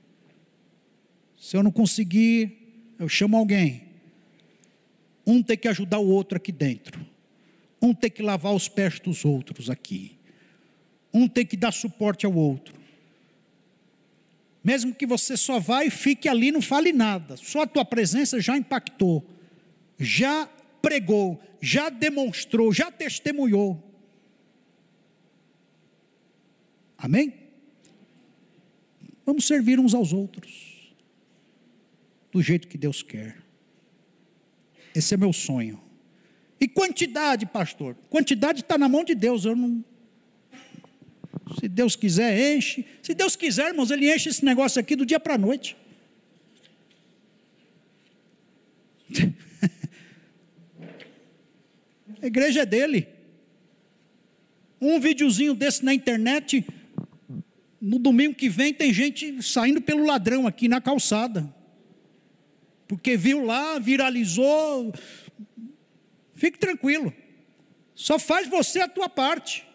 Se eu não conseguir, eu chamo alguém. Um tem que ajudar o outro aqui dentro. Um tem que lavar os pés dos outros aqui. Um tem que dar suporte ao outro. Mesmo que você só vá e fique ali, não fale nada. Só a tua presença já impactou, já pregou, já demonstrou, já testemunhou. Amém? Vamos servir uns aos outros, do jeito que Deus quer. Esse é meu sonho. E quantidade, pastor? Quantidade está na mão de Deus, eu não, se Deus quiser, enche. Se Deus quiser, irmãos, Ele enche esse negócio aqui do dia para a noite. a igreja é dele. Um videozinho desse na internet, no domingo que vem tem gente saindo pelo ladrão aqui na calçada. Porque viu lá, viralizou. Fique tranquilo. Só faz você a tua parte.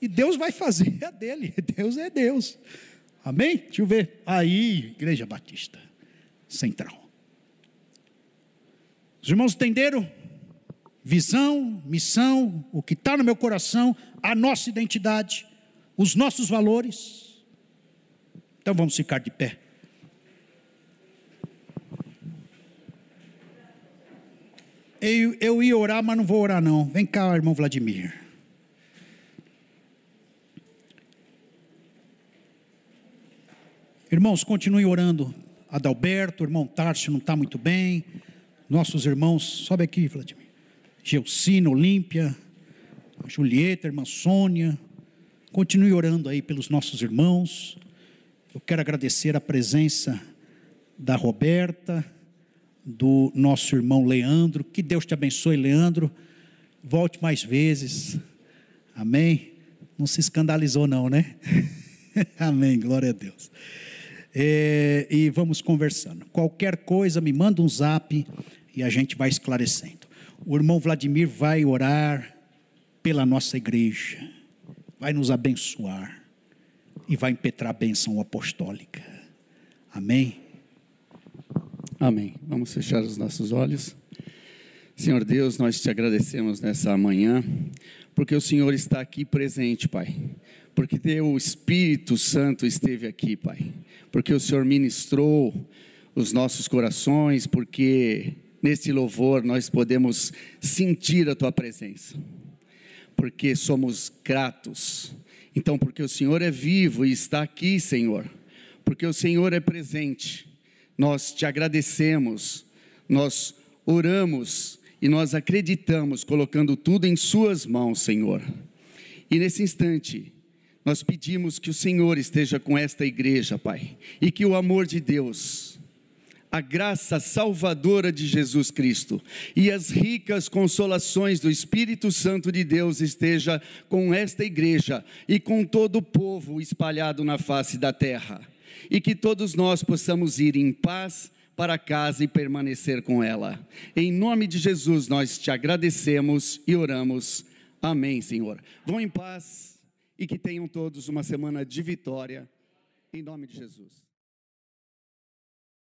E Deus vai fazer a dele. Deus é Deus. Amém? Deixa eu ver. Aí, Igreja Batista Central. Os irmãos entenderam? Visão, missão, o que está no meu coração, a nossa identidade, os nossos valores. Então vamos ficar de pé. Eu, eu ia orar, mas não vou orar, não. Vem cá, irmão Vladimir. Irmãos, continuem orando. Adalberto, irmão Tarso não está muito bem. Nossos irmãos, sobe aqui, Vladimir. Geucina, Olímpia, Julieta, irmã Sônia. Continue orando aí pelos nossos irmãos. Eu quero agradecer a presença da Roberta, do nosso irmão Leandro. Que Deus te abençoe, Leandro. Volte mais vezes. Amém. Não se escandalizou, não, né? Amém. Glória a Deus. É, e vamos conversando. Qualquer coisa, me manda um zap e a gente vai esclarecendo. O irmão Vladimir vai orar pela nossa igreja, vai nos abençoar e vai impetrar a bênção apostólica. Amém? Amém. Vamos fechar os nossos olhos. Senhor Deus, nós te agradecemos nessa manhã, porque o Senhor está aqui presente, Pai porque teu Espírito Santo esteve aqui, Pai, porque o Senhor ministrou os nossos corações, porque nesse louvor nós podemos sentir a tua presença, porque somos gratos. Então, porque o Senhor é vivo e está aqui, Senhor, porque o Senhor é presente, nós te agradecemos, nós oramos e nós acreditamos, colocando tudo em Suas mãos, Senhor. E nesse instante, nós pedimos que o Senhor esteja com esta igreja, Pai, e que o amor de Deus, a graça salvadora de Jesus Cristo e as ricas consolações do Espírito Santo de Deus esteja com esta igreja e com todo o povo espalhado na face da terra. E que todos nós possamos ir em paz para casa e permanecer com ela. Em nome de Jesus nós te agradecemos e oramos. Amém, Senhor. Vão em paz e que tenham todos uma semana de vitória. Em nome de Jesus.